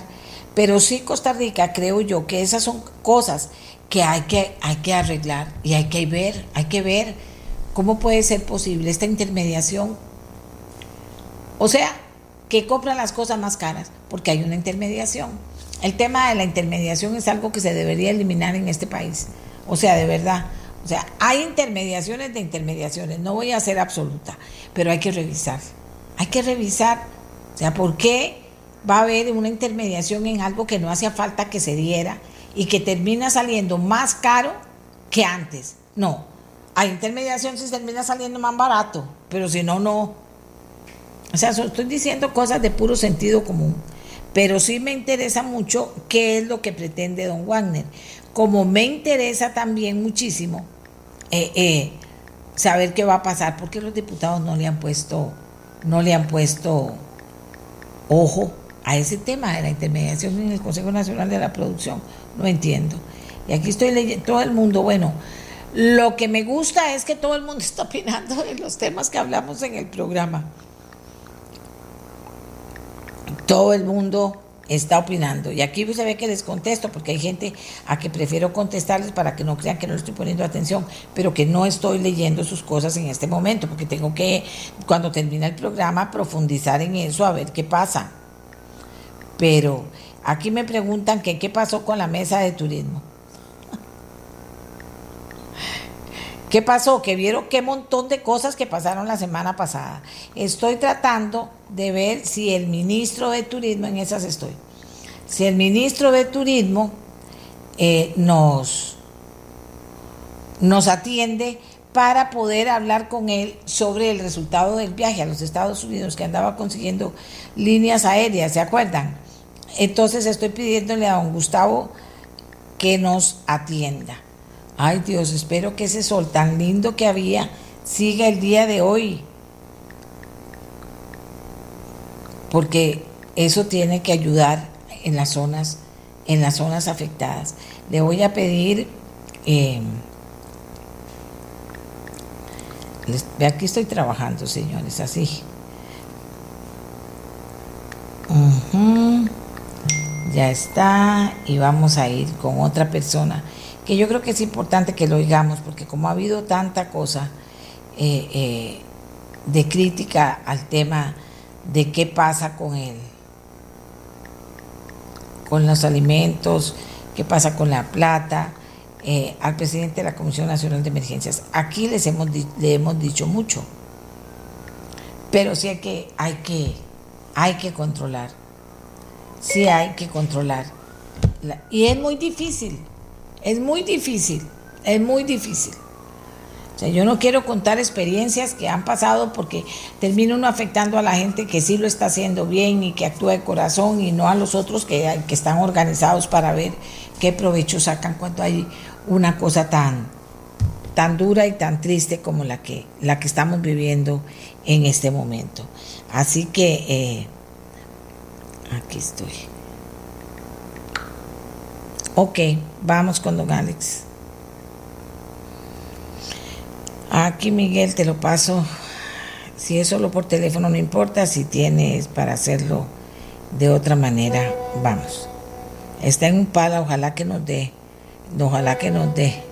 Pero sí, Costa Rica, creo yo que esas son cosas que hay que, hay que arreglar y hay que ver, hay que ver cómo puede ser posible esta intermediación. O sea, que compran las cosas más caras, porque hay una intermediación. El tema de la intermediación es algo que se debería eliminar en este país. O sea, de verdad. O sea, hay intermediaciones de intermediaciones. No voy a ser absoluta, pero hay que revisar. Hay que revisar. O sea, ¿por qué va a haber una intermediación en algo que no hacía falta que se diera y que termina saliendo más caro que antes? No. Hay intermediación si termina saliendo más barato, pero si no, no. O sea, estoy diciendo cosas de puro sentido común. Pero sí me interesa mucho qué es lo que pretende don Wagner. Como me interesa también muchísimo eh, eh, saber qué va a pasar, porque los diputados no le han puesto, no le han puesto ojo a ese tema de la intermediación en el Consejo Nacional de la Producción. No entiendo. Y aquí estoy leyendo, todo el mundo, bueno, lo que me gusta es que todo el mundo está opinando de los temas que hablamos en el programa todo el mundo está opinando. Y aquí se ve que les contesto, porque hay gente a que prefiero contestarles para que no crean que no estoy poniendo atención, pero que no estoy leyendo sus cosas en este momento, porque tengo que, cuando termine el programa, profundizar en eso, a ver qué pasa. Pero aquí me preguntan que qué pasó con la mesa de turismo. ¿Qué pasó? Que vieron qué montón de cosas que pasaron la semana pasada. Estoy tratando de ver si el ministro de Turismo, en esas estoy, si el ministro de Turismo eh, nos, nos atiende para poder hablar con él sobre el resultado del viaje a los Estados Unidos que andaba consiguiendo líneas aéreas, ¿se acuerdan? Entonces estoy pidiéndole a don Gustavo que nos atienda. Ay Dios, espero que ese sol tan lindo que había siga el día de hoy. Porque eso tiene que ayudar en las zonas, en las zonas afectadas. Le voy a pedir, eh, aquí estoy trabajando, señores, así. Ya está, y vamos a ir con otra persona que yo creo que es importante que lo oigamos, porque como ha habido tanta cosa eh, eh, de crítica al tema de qué pasa con él, con los alimentos, qué pasa con la plata, eh, al presidente de la Comisión Nacional de Emergencias. Aquí les hemos, le hemos dicho mucho, pero sí hay que, hay que, hay que controlar, sí hay que controlar. y es muy difícil, es muy difícil, es muy difícil. O sea, yo no quiero contar experiencias que han pasado porque termina uno afectando a la gente que sí lo está haciendo bien y que actúa de corazón y no a los otros que, que están organizados para ver qué provecho sacan cuando hay una cosa tan, tan dura y tan triste como la que, la que estamos viviendo en este momento. Así que eh, aquí estoy. Ok, vamos con don Alex. Aquí Miguel te lo paso. Si es solo por teléfono no importa, si tienes para hacerlo de otra manera, vamos. Está en un pala, ojalá que nos dé. Ojalá que nos dé.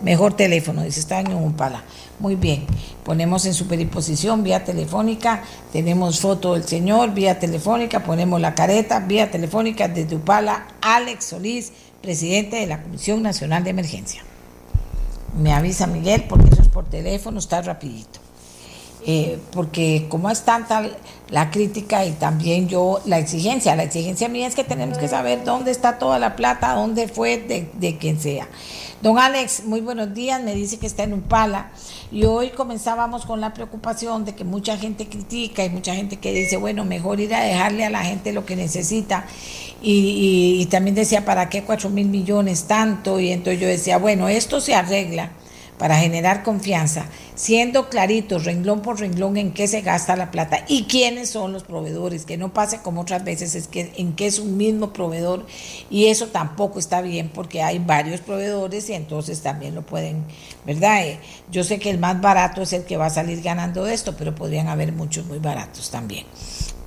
Mejor teléfono, dice, está en un pala. Muy bien, ponemos en superimposición vía telefónica, tenemos foto del señor vía telefónica, ponemos la careta vía telefónica desde Upala, Alex Solís, presidente de la Comisión Nacional de Emergencia. Me avisa Miguel porque eso es por teléfono, está rapidito. Eh, porque como es tanta la crítica y también yo la exigencia, la exigencia mía es que tenemos que saber dónde está toda la plata, dónde fue de, de quien sea. Don Alex, muy buenos días, me dice que está en un pala y hoy comenzábamos con la preocupación de que mucha gente critica y mucha gente que dice, bueno, mejor ir a dejarle a la gente lo que necesita y, y también decía, ¿para qué cuatro mil millones tanto? Y entonces yo decía, bueno, esto se arregla para generar confianza, siendo claritos renglón por renglón en qué se gasta la plata y quiénes son los proveedores, que no pase como otras veces es que en qué es un mismo proveedor y eso tampoco está bien porque hay varios proveedores y entonces también lo pueden, ¿verdad? Eh, yo sé que el más barato es el que va a salir ganando de esto, pero podrían haber muchos muy baratos también.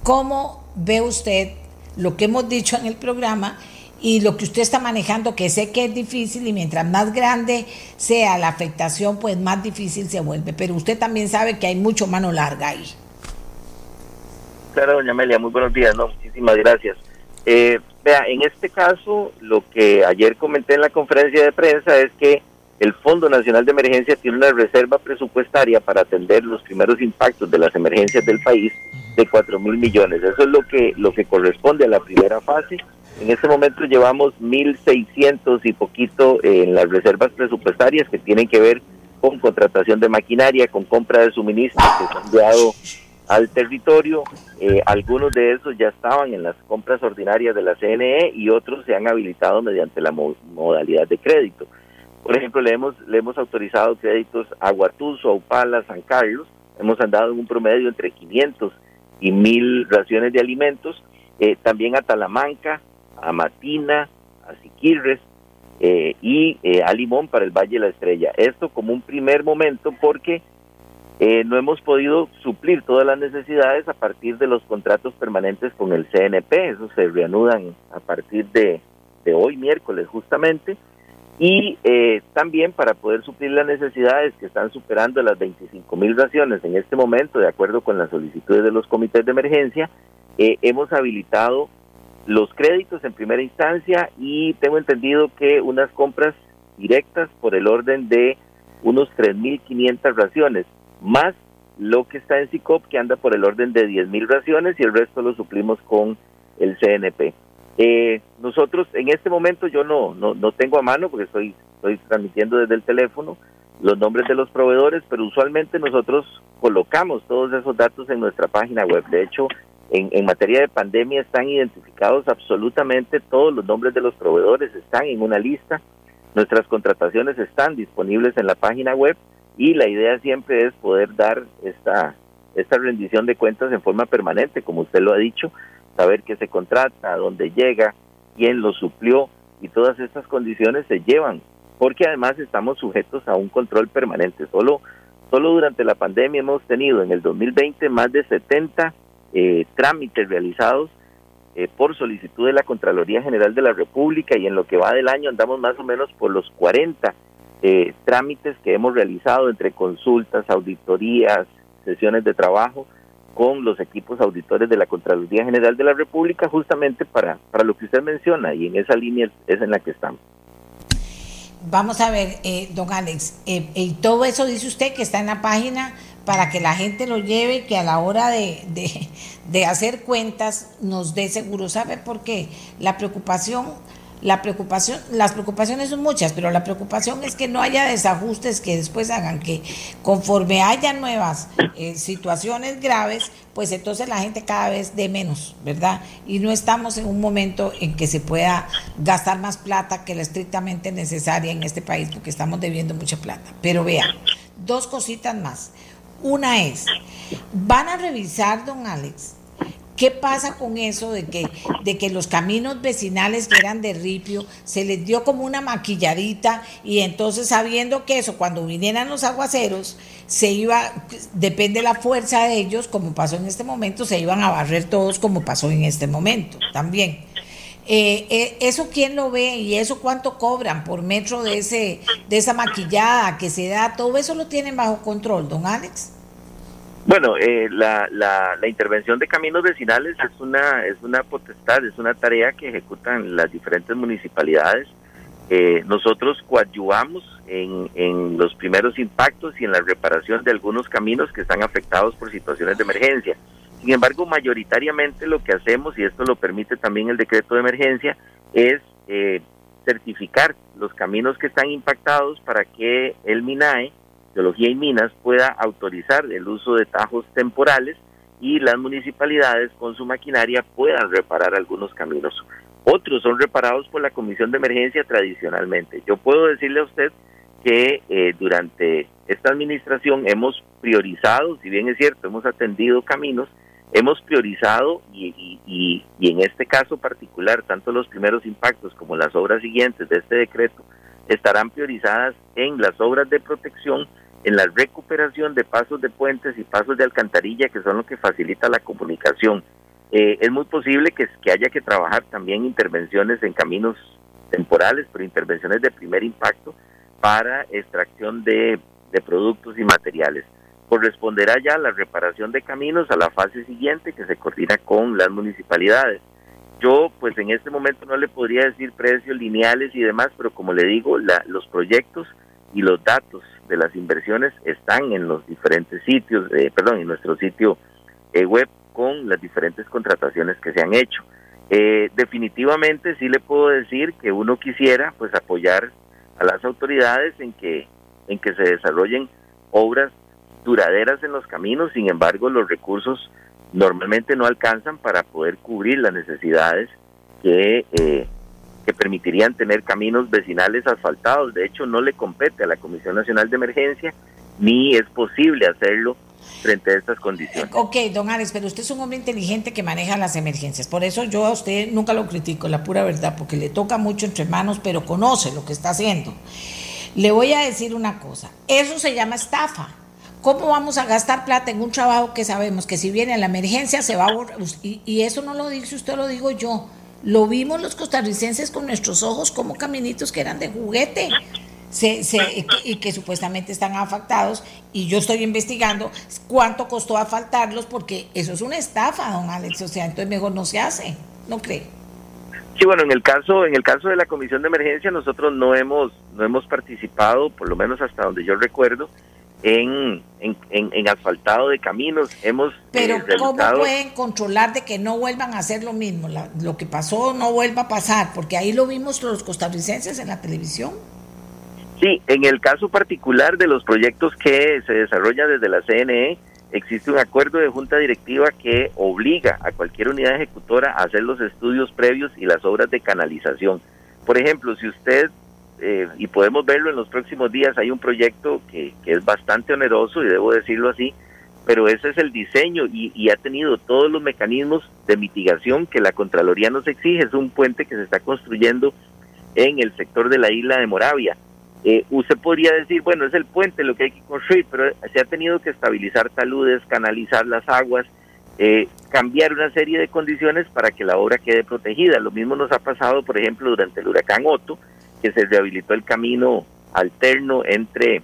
¿Cómo ve usted lo que hemos dicho en el programa? Y lo que usted está manejando, que sé que es difícil y mientras más grande sea la afectación, pues más difícil se vuelve. Pero usted también sabe que hay mucho mano larga ahí. Claro, doña Amelia, muy buenos días, no, muchísimas gracias. Eh, vea, en este caso, lo que ayer comenté en la conferencia de prensa es que el Fondo Nacional de Emergencia tiene una reserva presupuestaria para atender los primeros impactos de las emergencias del país de 4 mil millones. Eso es lo que, lo que corresponde a la primera fase en este momento llevamos 1.600 y poquito en las reservas presupuestarias que tienen que ver con contratación de maquinaria, con compra de suministros que se han enviado al territorio. Eh, algunos de esos ya estaban en las compras ordinarias de la CNE y otros se han habilitado mediante la modalidad de crédito. Por ejemplo, le hemos, le hemos autorizado créditos a Guatuso, a Upala, San Carlos. Hemos andado en un promedio entre 500 y 1.000 raciones de alimentos. Eh, también a Talamanca, a Matina, a Siquirres eh, y eh, a Limón para el Valle de la Estrella. Esto como un primer momento porque eh, no hemos podido suplir todas las necesidades a partir de los contratos permanentes con el CNP. Esos se reanudan a partir de, de hoy, miércoles justamente. Y también para poder suplir las necesidades que están superando las 25 mil raciones en este momento, de acuerdo con las solicitudes de los comités de emergencia, hemos habilitado los créditos en primera instancia y tengo entendido que unas compras directas por el orden de unos 3.500 raciones, más lo que está en SICOP que anda por el orden de 10.000 raciones y el resto lo suplimos con el CNP. Eh, nosotros en este momento yo no, no, no tengo a mano porque estoy, estoy transmitiendo desde el teléfono los nombres de los proveedores, pero usualmente nosotros colocamos todos esos datos en nuestra página web. De hecho, en, materia de pandemia están identificados absolutamente todos los nombres de los proveedores, están en una lista, nuestras contrataciones están disponibles en la página web y la idea siempre es poder dar esta, rendición de cuentas en forma permanente, como usted lo ha dicho, saber qué se contrata, dónde llega, quién lo suplió y todas estas condiciones se llevan, porque además estamos sujetos a un control permanente. Solo, solo durante la pandemia hemos tenido en el 2020 más de 70 eh, trámites realizados eh, por solicitud de la Contraloría General de la República y en lo que va del año andamos más o menos por los 40 eh, trámites que hemos realizado entre consultas, auditorías, sesiones de trabajo con los equipos auditores de la Contraloría General de la República justamente para, para lo que usted menciona y en esa línea es en la que estamos. Vamos a ver, don Alex, y todo eso dice usted que está en la página para que la gente lo lleve, que a la hora de, de, hacer cuentas nos dé seguro. ¿Sabe por qué? La preocupación, la preocupación, las preocupaciones son muchas, pero la preocupación es que no haya desajustes que después hagan que conforme haya nuevas eh, situaciones graves, pues entonces la gente cada vez dé menos, ¿verdad? Y no estamos en un momento en que se pueda gastar más plata que la estrictamente necesaria en este país, porque estamos debiendo mucha plata. Pero vea, dos cositas más. Una es, van a revisar, don Alex, ¿Qué pasa con eso de que, de que los caminos vecinales que eran de ripio se les dio como una maquilladita y entonces sabiendo que eso cuando vinieran los aguaceros se iba, depende de la fuerza de ellos, como pasó en este momento, se iban a barrer todos como pasó en este momento también. Eh, eh, ¿Eso quién lo ve y eso cuánto cobran por metro de, ese, de esa maquillada que se da? ¿Todo eso lo tienen bajo control, don Alex? Bueno, eh, la, la, la, intervención de caminos vecinales es una, es una potestad, es una tarea que ejecutan las diferentes municipalidades. Eh, nosotros coadyuvamos en, en los primeros impactos y en la reparación de algunos caminos que están afectados por situaciones de emergencia. Sin embargo, mayoritariamente lo que hacemos, y esto lo permite también el decreto de emergencia, es eh, certificar los caminos que están impactados para que el MINAE, Geología y Minas, pueda autorizar el uso de tajos temporales y las municipalidades con su maquinaria puedan reparar algunos caminos. Otros son reparados por la Comisión de Emergencia tradicionalmente. Yo puedo decirle a usted que eh, durante esta administración hemos priorizado, si bien es cierto, hemos atendido caminos, hemos priorizado y, en este caso particular, tanto los primeros impactos como las obras siguientes de este decreto estarán priorizadas en las obras de protección, en la recuperación de pasos de puentes y pasos de alcantarilla, que son lo que facilita la comunicación. Eh, es muy posible que, haya que trabajar también intervenciones en caminos temporales, pero intervenciones de primer impacto para extracción de productos y materiales corresponderá ya la reparación de caminos a la fase siguiente que se coordina con las municipalidades. Yo, pues en este momento no le podría decir precios lineales y demás, pero como le digo, la, los proyectos y los datos de las inversiones están en los diferentes sitios, eh, perdón, en nuestro sitio eh, web con las diferentes contrataciones que se han hecho. Eh, definitivamente sí le puedo decir que uno quisiera pues apoyar a las autoridades en que en que se desarrollen obras duraderas en los caminos, sin embargo los recursos normalmente no alcanzan para poder cubrir las necesidades que, eh, que permitirían tener caminos vecinales asfaltados. De hecho, no le compete a la Comisión Nacional de Emergencia ni es posible hacerlo frente a estas condiciones. Ok, don Alex, pero usted es un hombre inteligente que maneja las emergencias. Por eso yo a usted nunca lo critico, la pura verdad, porque le toca mucho entre manos, pero conoce lo que está haciendo. Le voy a decir una cosa, eso se llama estafa. ¿Cómo vamos a gastar plata en un trabajo que sabemos que si viene la emergencia se va a borrar? Y, y, eso no lo dice usted, lo digo yo. Lo vimos los costarricenses con nuestros ojos como caminitos que eran de juguete. Se, se, y que supuestamente están afectados y yo estoy investigando cuánto costó afaltarlos porque eso es una estafa, don Alex, o sea, entonces mejor no se hace, ¿no cree? Sí, bueno, en el caso en el caso de la comisión de emergencia nosotros no hemos no hemos participado, por lo menos hasta donde yo recuerdo, en, en, en, asfaltado de caminos. Hemos eh, Pero ¿cómo pueden controlar de que no vuelvan a hacer lo mismo? lo que pasó no vuelva a pasar, porque ahí lo vimos los costarricenses en la televisión. Sí, en el caso particular de los proyectos que se desarrollan desde la CNE, existe un acuerdo de junta directiva que obliga a cualquier unidad ejecutora a hacer los estudios previos y las obras de canalización. Por ejemplo, si usted eh, y podemos verlo en los próximos días, hay un proyecto que, es bastante oneroso y debo decirlo así, pero ese es el diseño y, y, ha tenido todos los mecanismos de mitigación que la Contraloría nos exige. Es un puente que se está construyendo en el sector de la isla de Moravia. Eh, usted podría decir, bueno, es el puente lo que hay que construir, pero se ha tenido que estabilizar taludes, canalizar las aguas, eh, cambiar una serie de condiciones para que la obra quede protegida. Lo mismo nos ha pasado, por ejemplo, durante el huracán Otto, que se rehabilitó el camino alterno entre,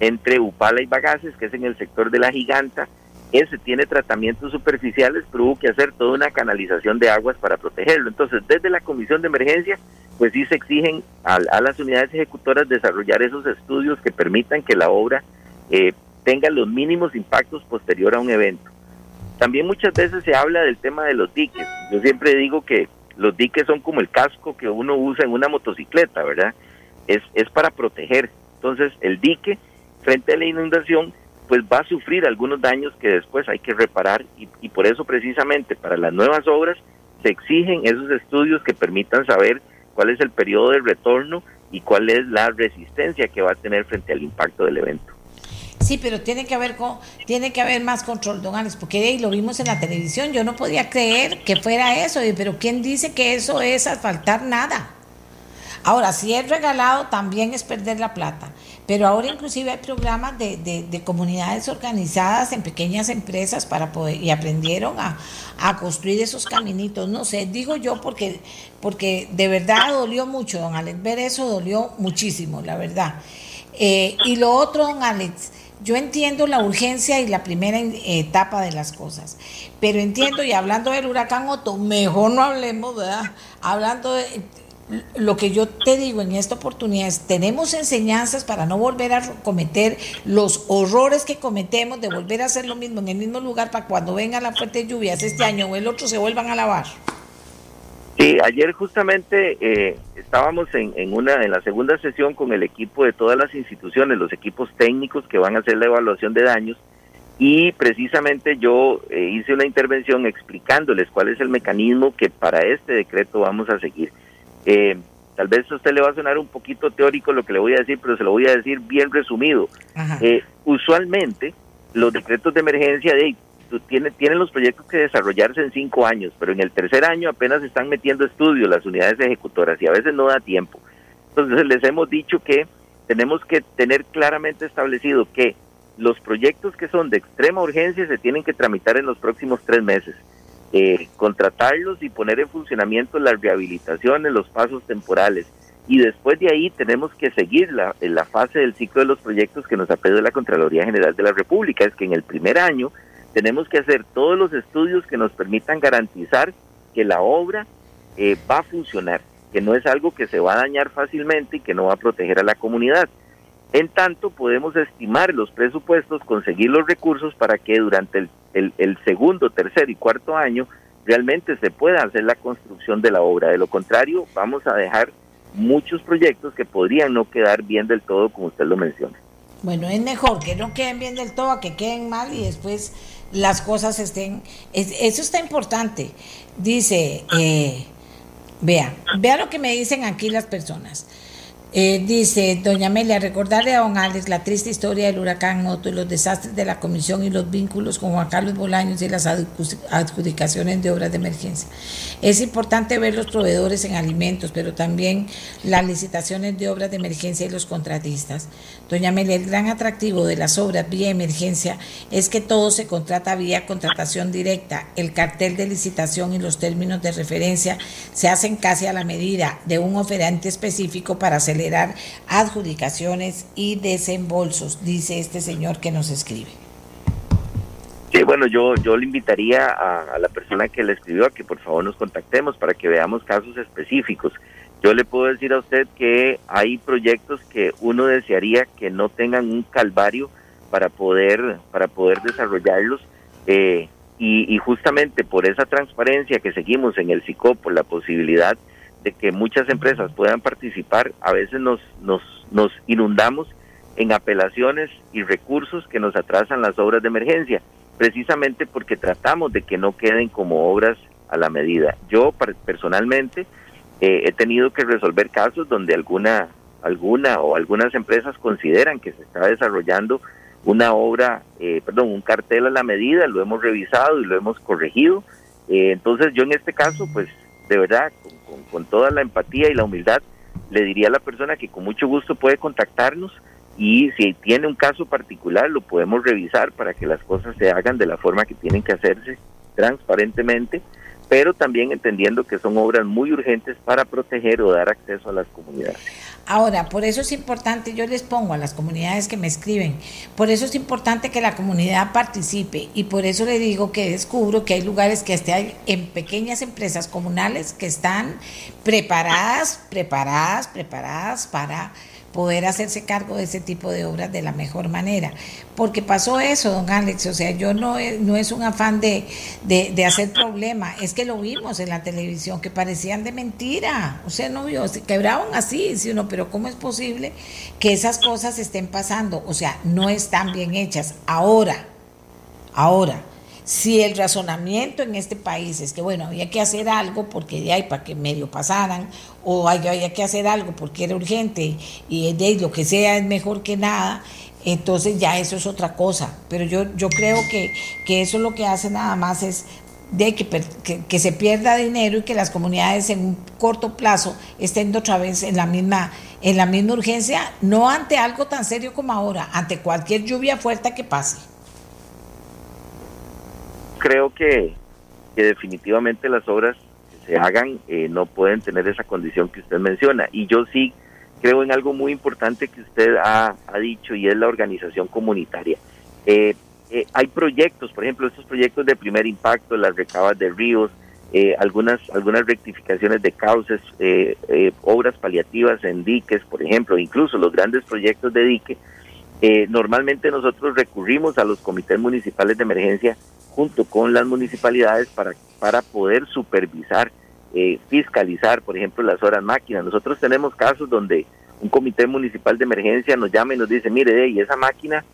entre Upala y Bagaces, que es en el sector de la Giganta. Ese tiene tratamientos superficiales, pero hubo que hacer toda una canalización de aguas para protegerlo. Entonces, desde la Comisión de Emergencia, pues sí se exigen a, a las unidades ejecutoras desarrollar esos estudios que permitan que la obra eh, tenga los mínimos impactos posterior a un evento. También muchas veces se habla del tema de los diques. Yo siempre digo que los diques son como el casco que uno usa en una motocicleta, ¿verdad? Es, es para proteger. Entonces, el dique, frente a la inundación, pues va a sufrir algunos daños que después hay que reparar y, y por eso precisamente para las nuevas obras se exigen esos estudios que permitan saber cuál es el periodo de retorno y cuál es la resistencia que va a tener frente al impacto del evento. Sí, pero tiene que haber tiene que haber más control, don Alex, porque ahí lo vimos en la televisión. Yo no podía creer que fuera eso, pero ¿quién dice que eso es asfaltar nada? Ahora, si es regalado, también es perder la plata. Pero ahora inclusive hay programas de, de, comunidades organizadas en pequeñas empresas para poder, y aprendieron a, a, construir esos caminitos. No sé, digo yo porque, porque de verdad dolió mucho, don Alex. Ver eso dolió muchísimo, la verdad. Eh, y lo otro, don Alex, yo entiendo la urgencia y la primera etapa de las cosas, pero entiendo, y hablando del huracán Otto, mejor no hablemos, ¿verdad? Hablando de lo que yo te digo en esta oportunidad es, tenemos enseñanzas para no volver a cometer los horrores que cometemos, de volver a hacer lo mismo en el mismo lugar para cuando vengan las fuertes lluvias este año o el otro se vuelvan a lavar. Sí, ayer justamente eh, estábamos en, en, una en la segunda sesión con el equipo de todas las instituciones, los equipos técnicos que van a hacer la evaluación de daños y precisamente yo eh, hice una intervención explicándoles cuál es el mecanismo que para este decreto vamos a seguir. Eh, tal vez a usted le va a sonar un poquito teórico lo que le voy a decir, pero se lo voy a decir bien resumido. usualmente los decretos de emergencia de tienen, tienen los proyectos que desarrollarse en cinco años, pero en el tercer año apenas están metiendo estudios las unidades ejecutoras y a veces no da tiempo. Entonces les hemos dicho que tenemos que tener claramente establecido que los proyectos que son de extrema urgencia se tienen que tramitar en los próximos tres meses. Eh, contratarlos y poner en funcionamiento las rehabilitaciones, los pasos temporales. Y después de ahí tenemos que seguir la, la fase del ciclo de los proyectos que nos ha pedido la Contraloría General de la República. Es que en el primer año tenemos que hacer todos los estudios que nos permitan garantizar que la obra eh, va a funcionar, que no es algo que se va a dañar fácilmente y que no va a proteger a la comunidad. En tanto, podemos estimar los presupuestos, conseguir los recursos para que durante el, el, segundo, tercer y cuarto año realmente se pueda hacer la construcción de la obra. De lo contrario, vamos a dejar muchos proyectos que podrían no quedar bien del todo, como usted lo menciona. Bueno, es mejor que no queden bien del todo a que queden mal y después las cosas estén... eso está importante. Dice, eh, vea, vea lo que me dicen aquí las personas. Eh, dice doña Amelia, recordarle a don Alex la triste historia del huracán Otto y los desastres de la comisión y los vínculos con Juan Carlos Bolaños y las adjudicaciones de obras de emergencia. Es importante ver los proveedores en alimentos, pero también las licitaciones de obras de emergencia y los contratistas. Doña Amelia, el gran atractivo de las obras vía emergencia es que todo se contrata vía contratación directa. El cartel de licitación y los términos de referencia se hacen casi a la medida de un oferente específico para acelerar adjudicaciones y desembolsos, dice este señor que nos escribe. Sí, bueno, yo, yo le invitaría a, a la persona que le escribió a que por favor nos contactemos para que veamos casos específicos. Yo le puedo decir a usted que hay proyectos que uno desearía que no tengan un calvario para poder, para poder desarrollarlos. Eh, y, justamente por esa transparencia que seguimos en el SICO, por la posibilidad de que muchas empresas puedan participar, a veces nos, nos, inundamos en apelaciones y recursos que nos atrasan las obras de emergencia, precisamente porque tratamos de que no queden como obras a la medida. Yo personalmente eh, he tenido que resolver casos donde alguna, alguna o algunas empresas consideran que se está desarrollando una obra, eh, perdón, un cartel a la medida, lo hemos revisado y lo hemos corregido. Eh, entonces yo en este caso, pues de verdad, con, toda la empatía y la humildad, le diría a la persona que con mucho gusto puede contactarnos y si tiene un caso particular lo podemos revisar para que las cosas se hagan de la forma que tienen que hacerse transparentemente pero también entendiendo que son obras muy urgentes para proteger o dar acceso a las comunidades. Ahora, por eso es importante, yo les pongo a las comunidades que me escriben, por eso es importante que la comunidad participe y por eso le digo que descubro que hay lugares que hay en pequeñas empresas comunales que están preparadas, preparadas, preparadas para poder hacerse cargo de ese tipo de obras de la mejor manera. Porque pasó eso, don Alex, o sea, yo no, no es un afán de, de, hacer problema, es que lo vimos en la televisión, que parecían de mentira, o sea, no vio, se quebraban así, ¿sí uno, pero ¿cómo es posible que esas cosas estén pasando? O sea, no están bien hechas. Ahora, ahora, si el razonamiento en este país es que, bueno, había que hacer algo porque de ahí para que medio pasaran, o había que hacer algo porque era urgente y de lo que sea es mejor que nada, entonces ya eso es otra cosa. Pero yo, yo creo que, que eso lo que hace nada más es de que, que, se pierda dinero y que las comunidades en un corto plazo estén otra vez en la misma en la misma urgencia, no ante algo tan serio como ahora, ante cualquier lluvia fuerte que pase. Creo que, que definitivamente las obras que se hagan eh, no pueden tener esa condición que usted menciona. Y yo sí creo en algo muy importante que usted ha, dicho y es la organización comunitaria. Eh, eh, hay proyectos, por ejemplo, estos proyectos de primer impacto, las recabas de ríos, eh, algunas algunas rectificaciones de cauces, eh, obras paliativas en diques, por ejemplo, incluso los grandes proyectos de dique. normalmente nosotros recurrimos a los comités municipales de emergencia junto con las municipalidades para, para poder supervisar, fiscalizar, por ejemplo, las horas máquinas. Nosotros tenemos casos donde un comité municipal de emergencia nos llama y nos dice, mire, y esa máquina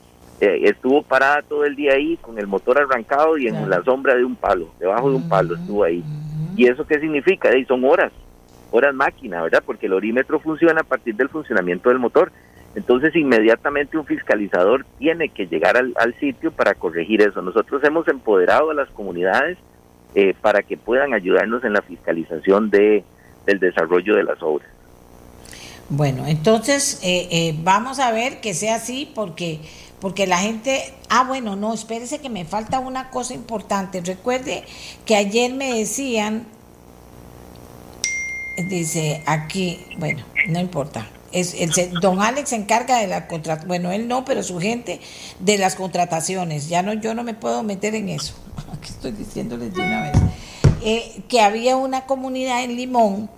eh, estuvo parada todo el día ahí con el motor arrancado y en la sombra de un palo, debajo de un palo estuvo ahí. ¿Y eso qué significa? son horas, horas máquina, ¿verdad? Porque el orímetro funciona a partir del funcionamiento del motor. Entonces inmediatamente un fiscalizador tiene que llegar al, sitio para corregir eso. Nosotros hemos empoderado a las comunidades eh, para que puedan ayudarnos en la fiscalización de, del desarrollo de las obras. Bueno, entonces eh, vamos a ver que sea así porque porque la gente, ah, bueno, no, espérese que me falta una cosa importante. Recuerde que ayer me decían, dice aquí, bueno, no importa. Don Alex se encarga de la contratación, bueno, él no, pero su gente de las contrataciones. Ya no, yo no me puedo meter en eso. Aquí estoy diciéndoles de una vez. Eh, que había una comunidad en Limón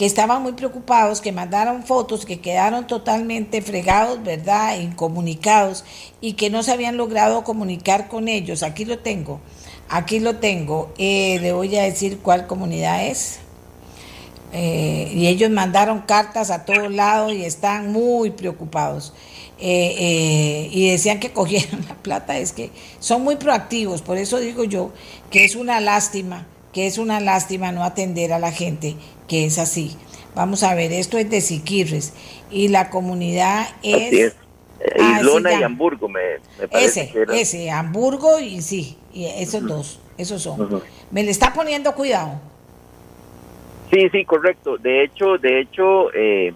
que estaban muy preocupados, que mandaron fotos, que quedaron totalmente fregados, ¿verdad? Incomunicados y que no se habían logrado comunicar con ellos. Aquí lo tengo, aquí lo tengo. Eh, le voy a decir cuál comunidad es. Eh, y ellos mandaron cartas a todos lados y están muy preocupados. Eh, y decían que cogieron la plata, es que son muy proactivos, por eso digo yo que es una lástima, que es una lástima no atender a la gente que es así. Vamos a ver, esto es de Siquirres y la comunidad es... Ah, y Hamburgo, me, parece Ese, ese, Hamburgo y sí, y esos dos, esos son. Me le está poniendo cuidado. Sí, sí, correcto. De hecho, de hecho, eh,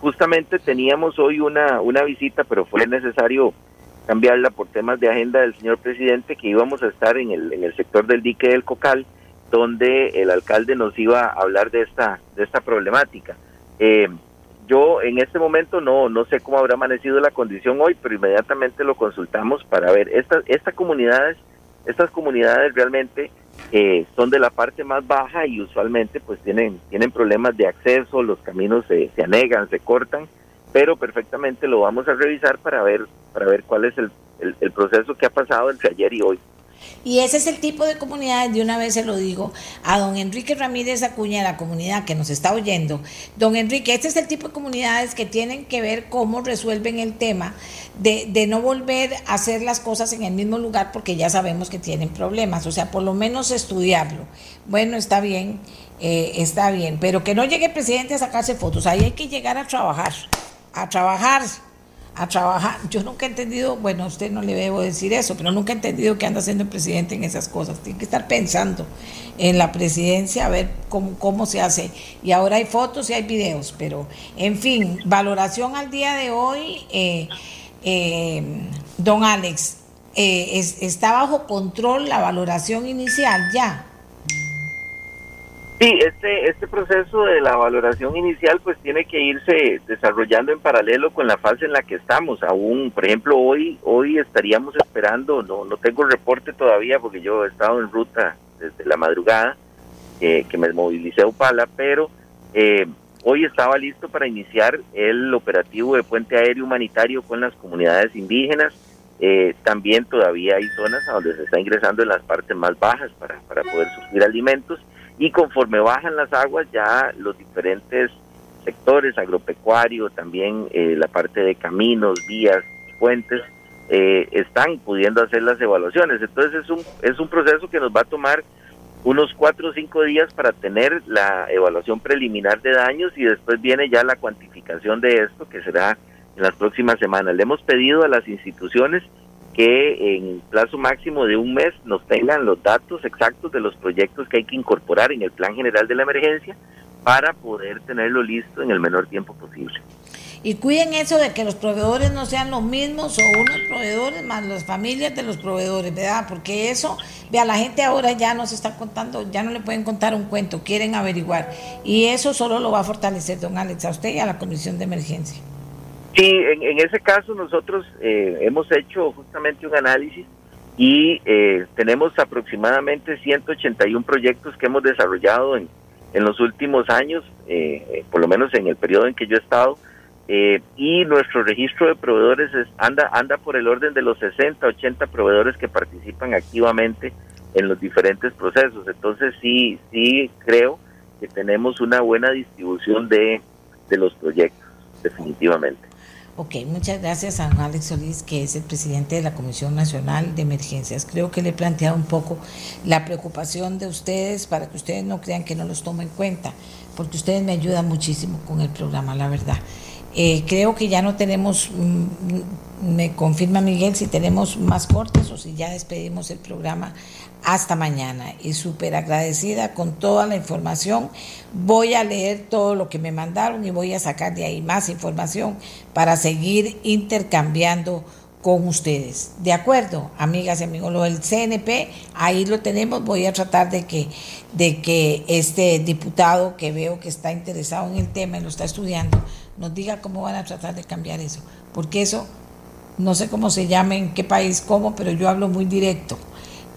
justamente teníamos hoy una, una visita, pero fue necesario cambiarla por temas de agenda del señor presidente, que íbamos a estar en el, en el sector del dique del Cocal, donde el alcalde nos iba a hablar de esta, de esta problemática. Eh, yo en este momento no, no sé cómo habrá amanecido la condición hoy, pero inmediatamente lo consultamos para ver. Estas, estas comunidades, estas comunidades realmente eh, son de la parte más baja y usualmente pues tienen, tienen problemas de acceso, los caminos se, se anegan, se cortan, pero perfectamente lo vamos a revisar para ver, para ver cuál es el, el proceso que ha pasado entre ayer y hoy. Y ese es el tipo de comunidades, de una vez se lo digo, a don Enrique Ramírez Acuña, la comunidad que nos está oyendo. Don Enrique, este es el tipo de comunidades que tienen que ver cómo resuelven el tema de, de no volver a hacer las cosas en el mismo lugar porque ya sabemos que tienen problemas, o sea, por lo menos estudiarlo. Bueno, está bien, eh, está bien, pero que no llegue el presidente a sacarse fotos, ahí hay que llegar a trabajar, a trabajar a trabajar. Yo nunca he entendido, bueno, a usted no le debo decir eso, pero nunca he entendido qué anda haciendo el presidente en esas cosas. Tiene que estar pensando en la presidencia, a ver cómo, cómo se hace. Y ahora hay fotos y hay videos, pero en fin, valoración al día de hoy, eh, eh, don Alex, eh, está bajo control la valoración inicial ya. Sí, este, este proceso de la valoración inicial pues tiene que irse desarrollando en paralelo con la fase en la que estamos. Aún, por ejemplo, hoy hoy estaríamos esperando, no no tengo reporte todavía porque yo he estado en ruta desde la madrugada, que me movilicé a Upala, pero eh, hoy estaba listo para iniciar el operativo de puente aéreo humanitario con las comunidades indígenas. Eh, también todavía hay zonas a donde se está ingresando en las partes más bajas para, para poder surgir alimentos y conforme bajan las aguas ya los diferentes sectores agropecuario, también eh, la parte de caminos, vías, puentes, eh, están pudiendo hacer las evaluaciones. Entonces es un, es un proceso que nos va a tomar unos cuatro o cinco días para tener la evaluación preliminar de daños y después viene ya la cuantificación de esto que será en las próximas semanas. Le hemos pedido a las instituciones que en plazo máximo de un mes nos tengan los datos exactos de los proyectos que hay que incorporar en el plan general de la emergencia para poder tenerlo listo en el menor tiempo posible. Y cuiden eso de que los proveedores no sean los mismos o unos proveedores más las familias de los proveedores, ¿verdad? Porque eso, vea, la gente ahora ya no se está contando, ya no le pueden contar un cuento, quieren averiguar. Y eso solo lo va a fortalecer, don Alex, a usted y a la Comisión de Emergencia. Sí, en, ese caso nosotros eh, hemos hecho justamente un análisis y eh, tenemos aproximadamente 181 proyectos que hemos desarrollado en, en los últimos años, eh, por lo menos en el periodo en que yo he estado, eh, y nuestro registro de proveedores anda, anda por el orden de los 60, 80 proveedores que participan activamente en los diferentes procesos. Entonces sí, sí creo que tenemos una buena distribución de, de los proyectos, definitivamente. Ok, muchas gracias a Alex Solís, que es el presidente de la Comisión Nacional de Emergencias. Creo que le he planteado un poco la preocupación de ustedes para que ustedes no crean que no los tomo en cuenta, porque ustedes me ayudan muchísimo con el programa, la verdad. Eh, creo que ya no tenemos, mm, me confirma Miguel, si tenemos más cortes o si ya despedimos el programa hasta mañana. Y súper agradecida con toda la información. Voy a leer todo lo que me mandaron y voy a sacar de ahí más información para seguir intercambiando con ustedes. De acuerdo, amigas y amigos, lo del CNP, ahí lo tenemos. Voy a tratar de que, de que este diputado que veo que está interesado en el tema y lo está estudiando, nos diga cómo van a tratar de cambiar eso, porque eso, no sé cómo se llame, en qué país, cómo, pero yo hablo muy directo.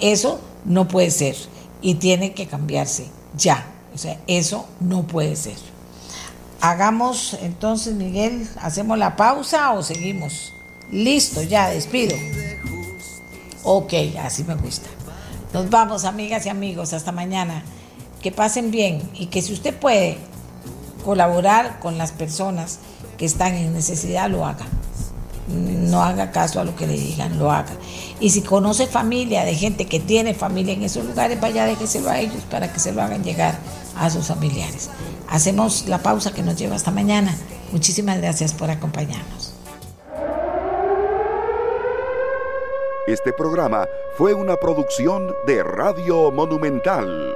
Eso no puede ser y tiene que cambiarse ya. O sea, eso no puede ser. Hagamos entonces, Miguel, hacemos la pausa o seguimos. Listo, ya, despido. Ok, así me gusta. Nos vamos, amigas y amigos, hasta mañana. Que pasen bien y que si usted puede, colaborar con las personas que están en necesidad, lo haga. No haga caso a lo que le digan, lo haga. Y si conoce familia de gente que tiene familia en esos lugares, vaya, déjeselo a ellos para que se lo hagan llegar a sus familiares. Hacemos la pausa que nos lleva hasta mañana. Muchísimas gracias por acompañarnos. Este programa fue una producción de Radio Monumental.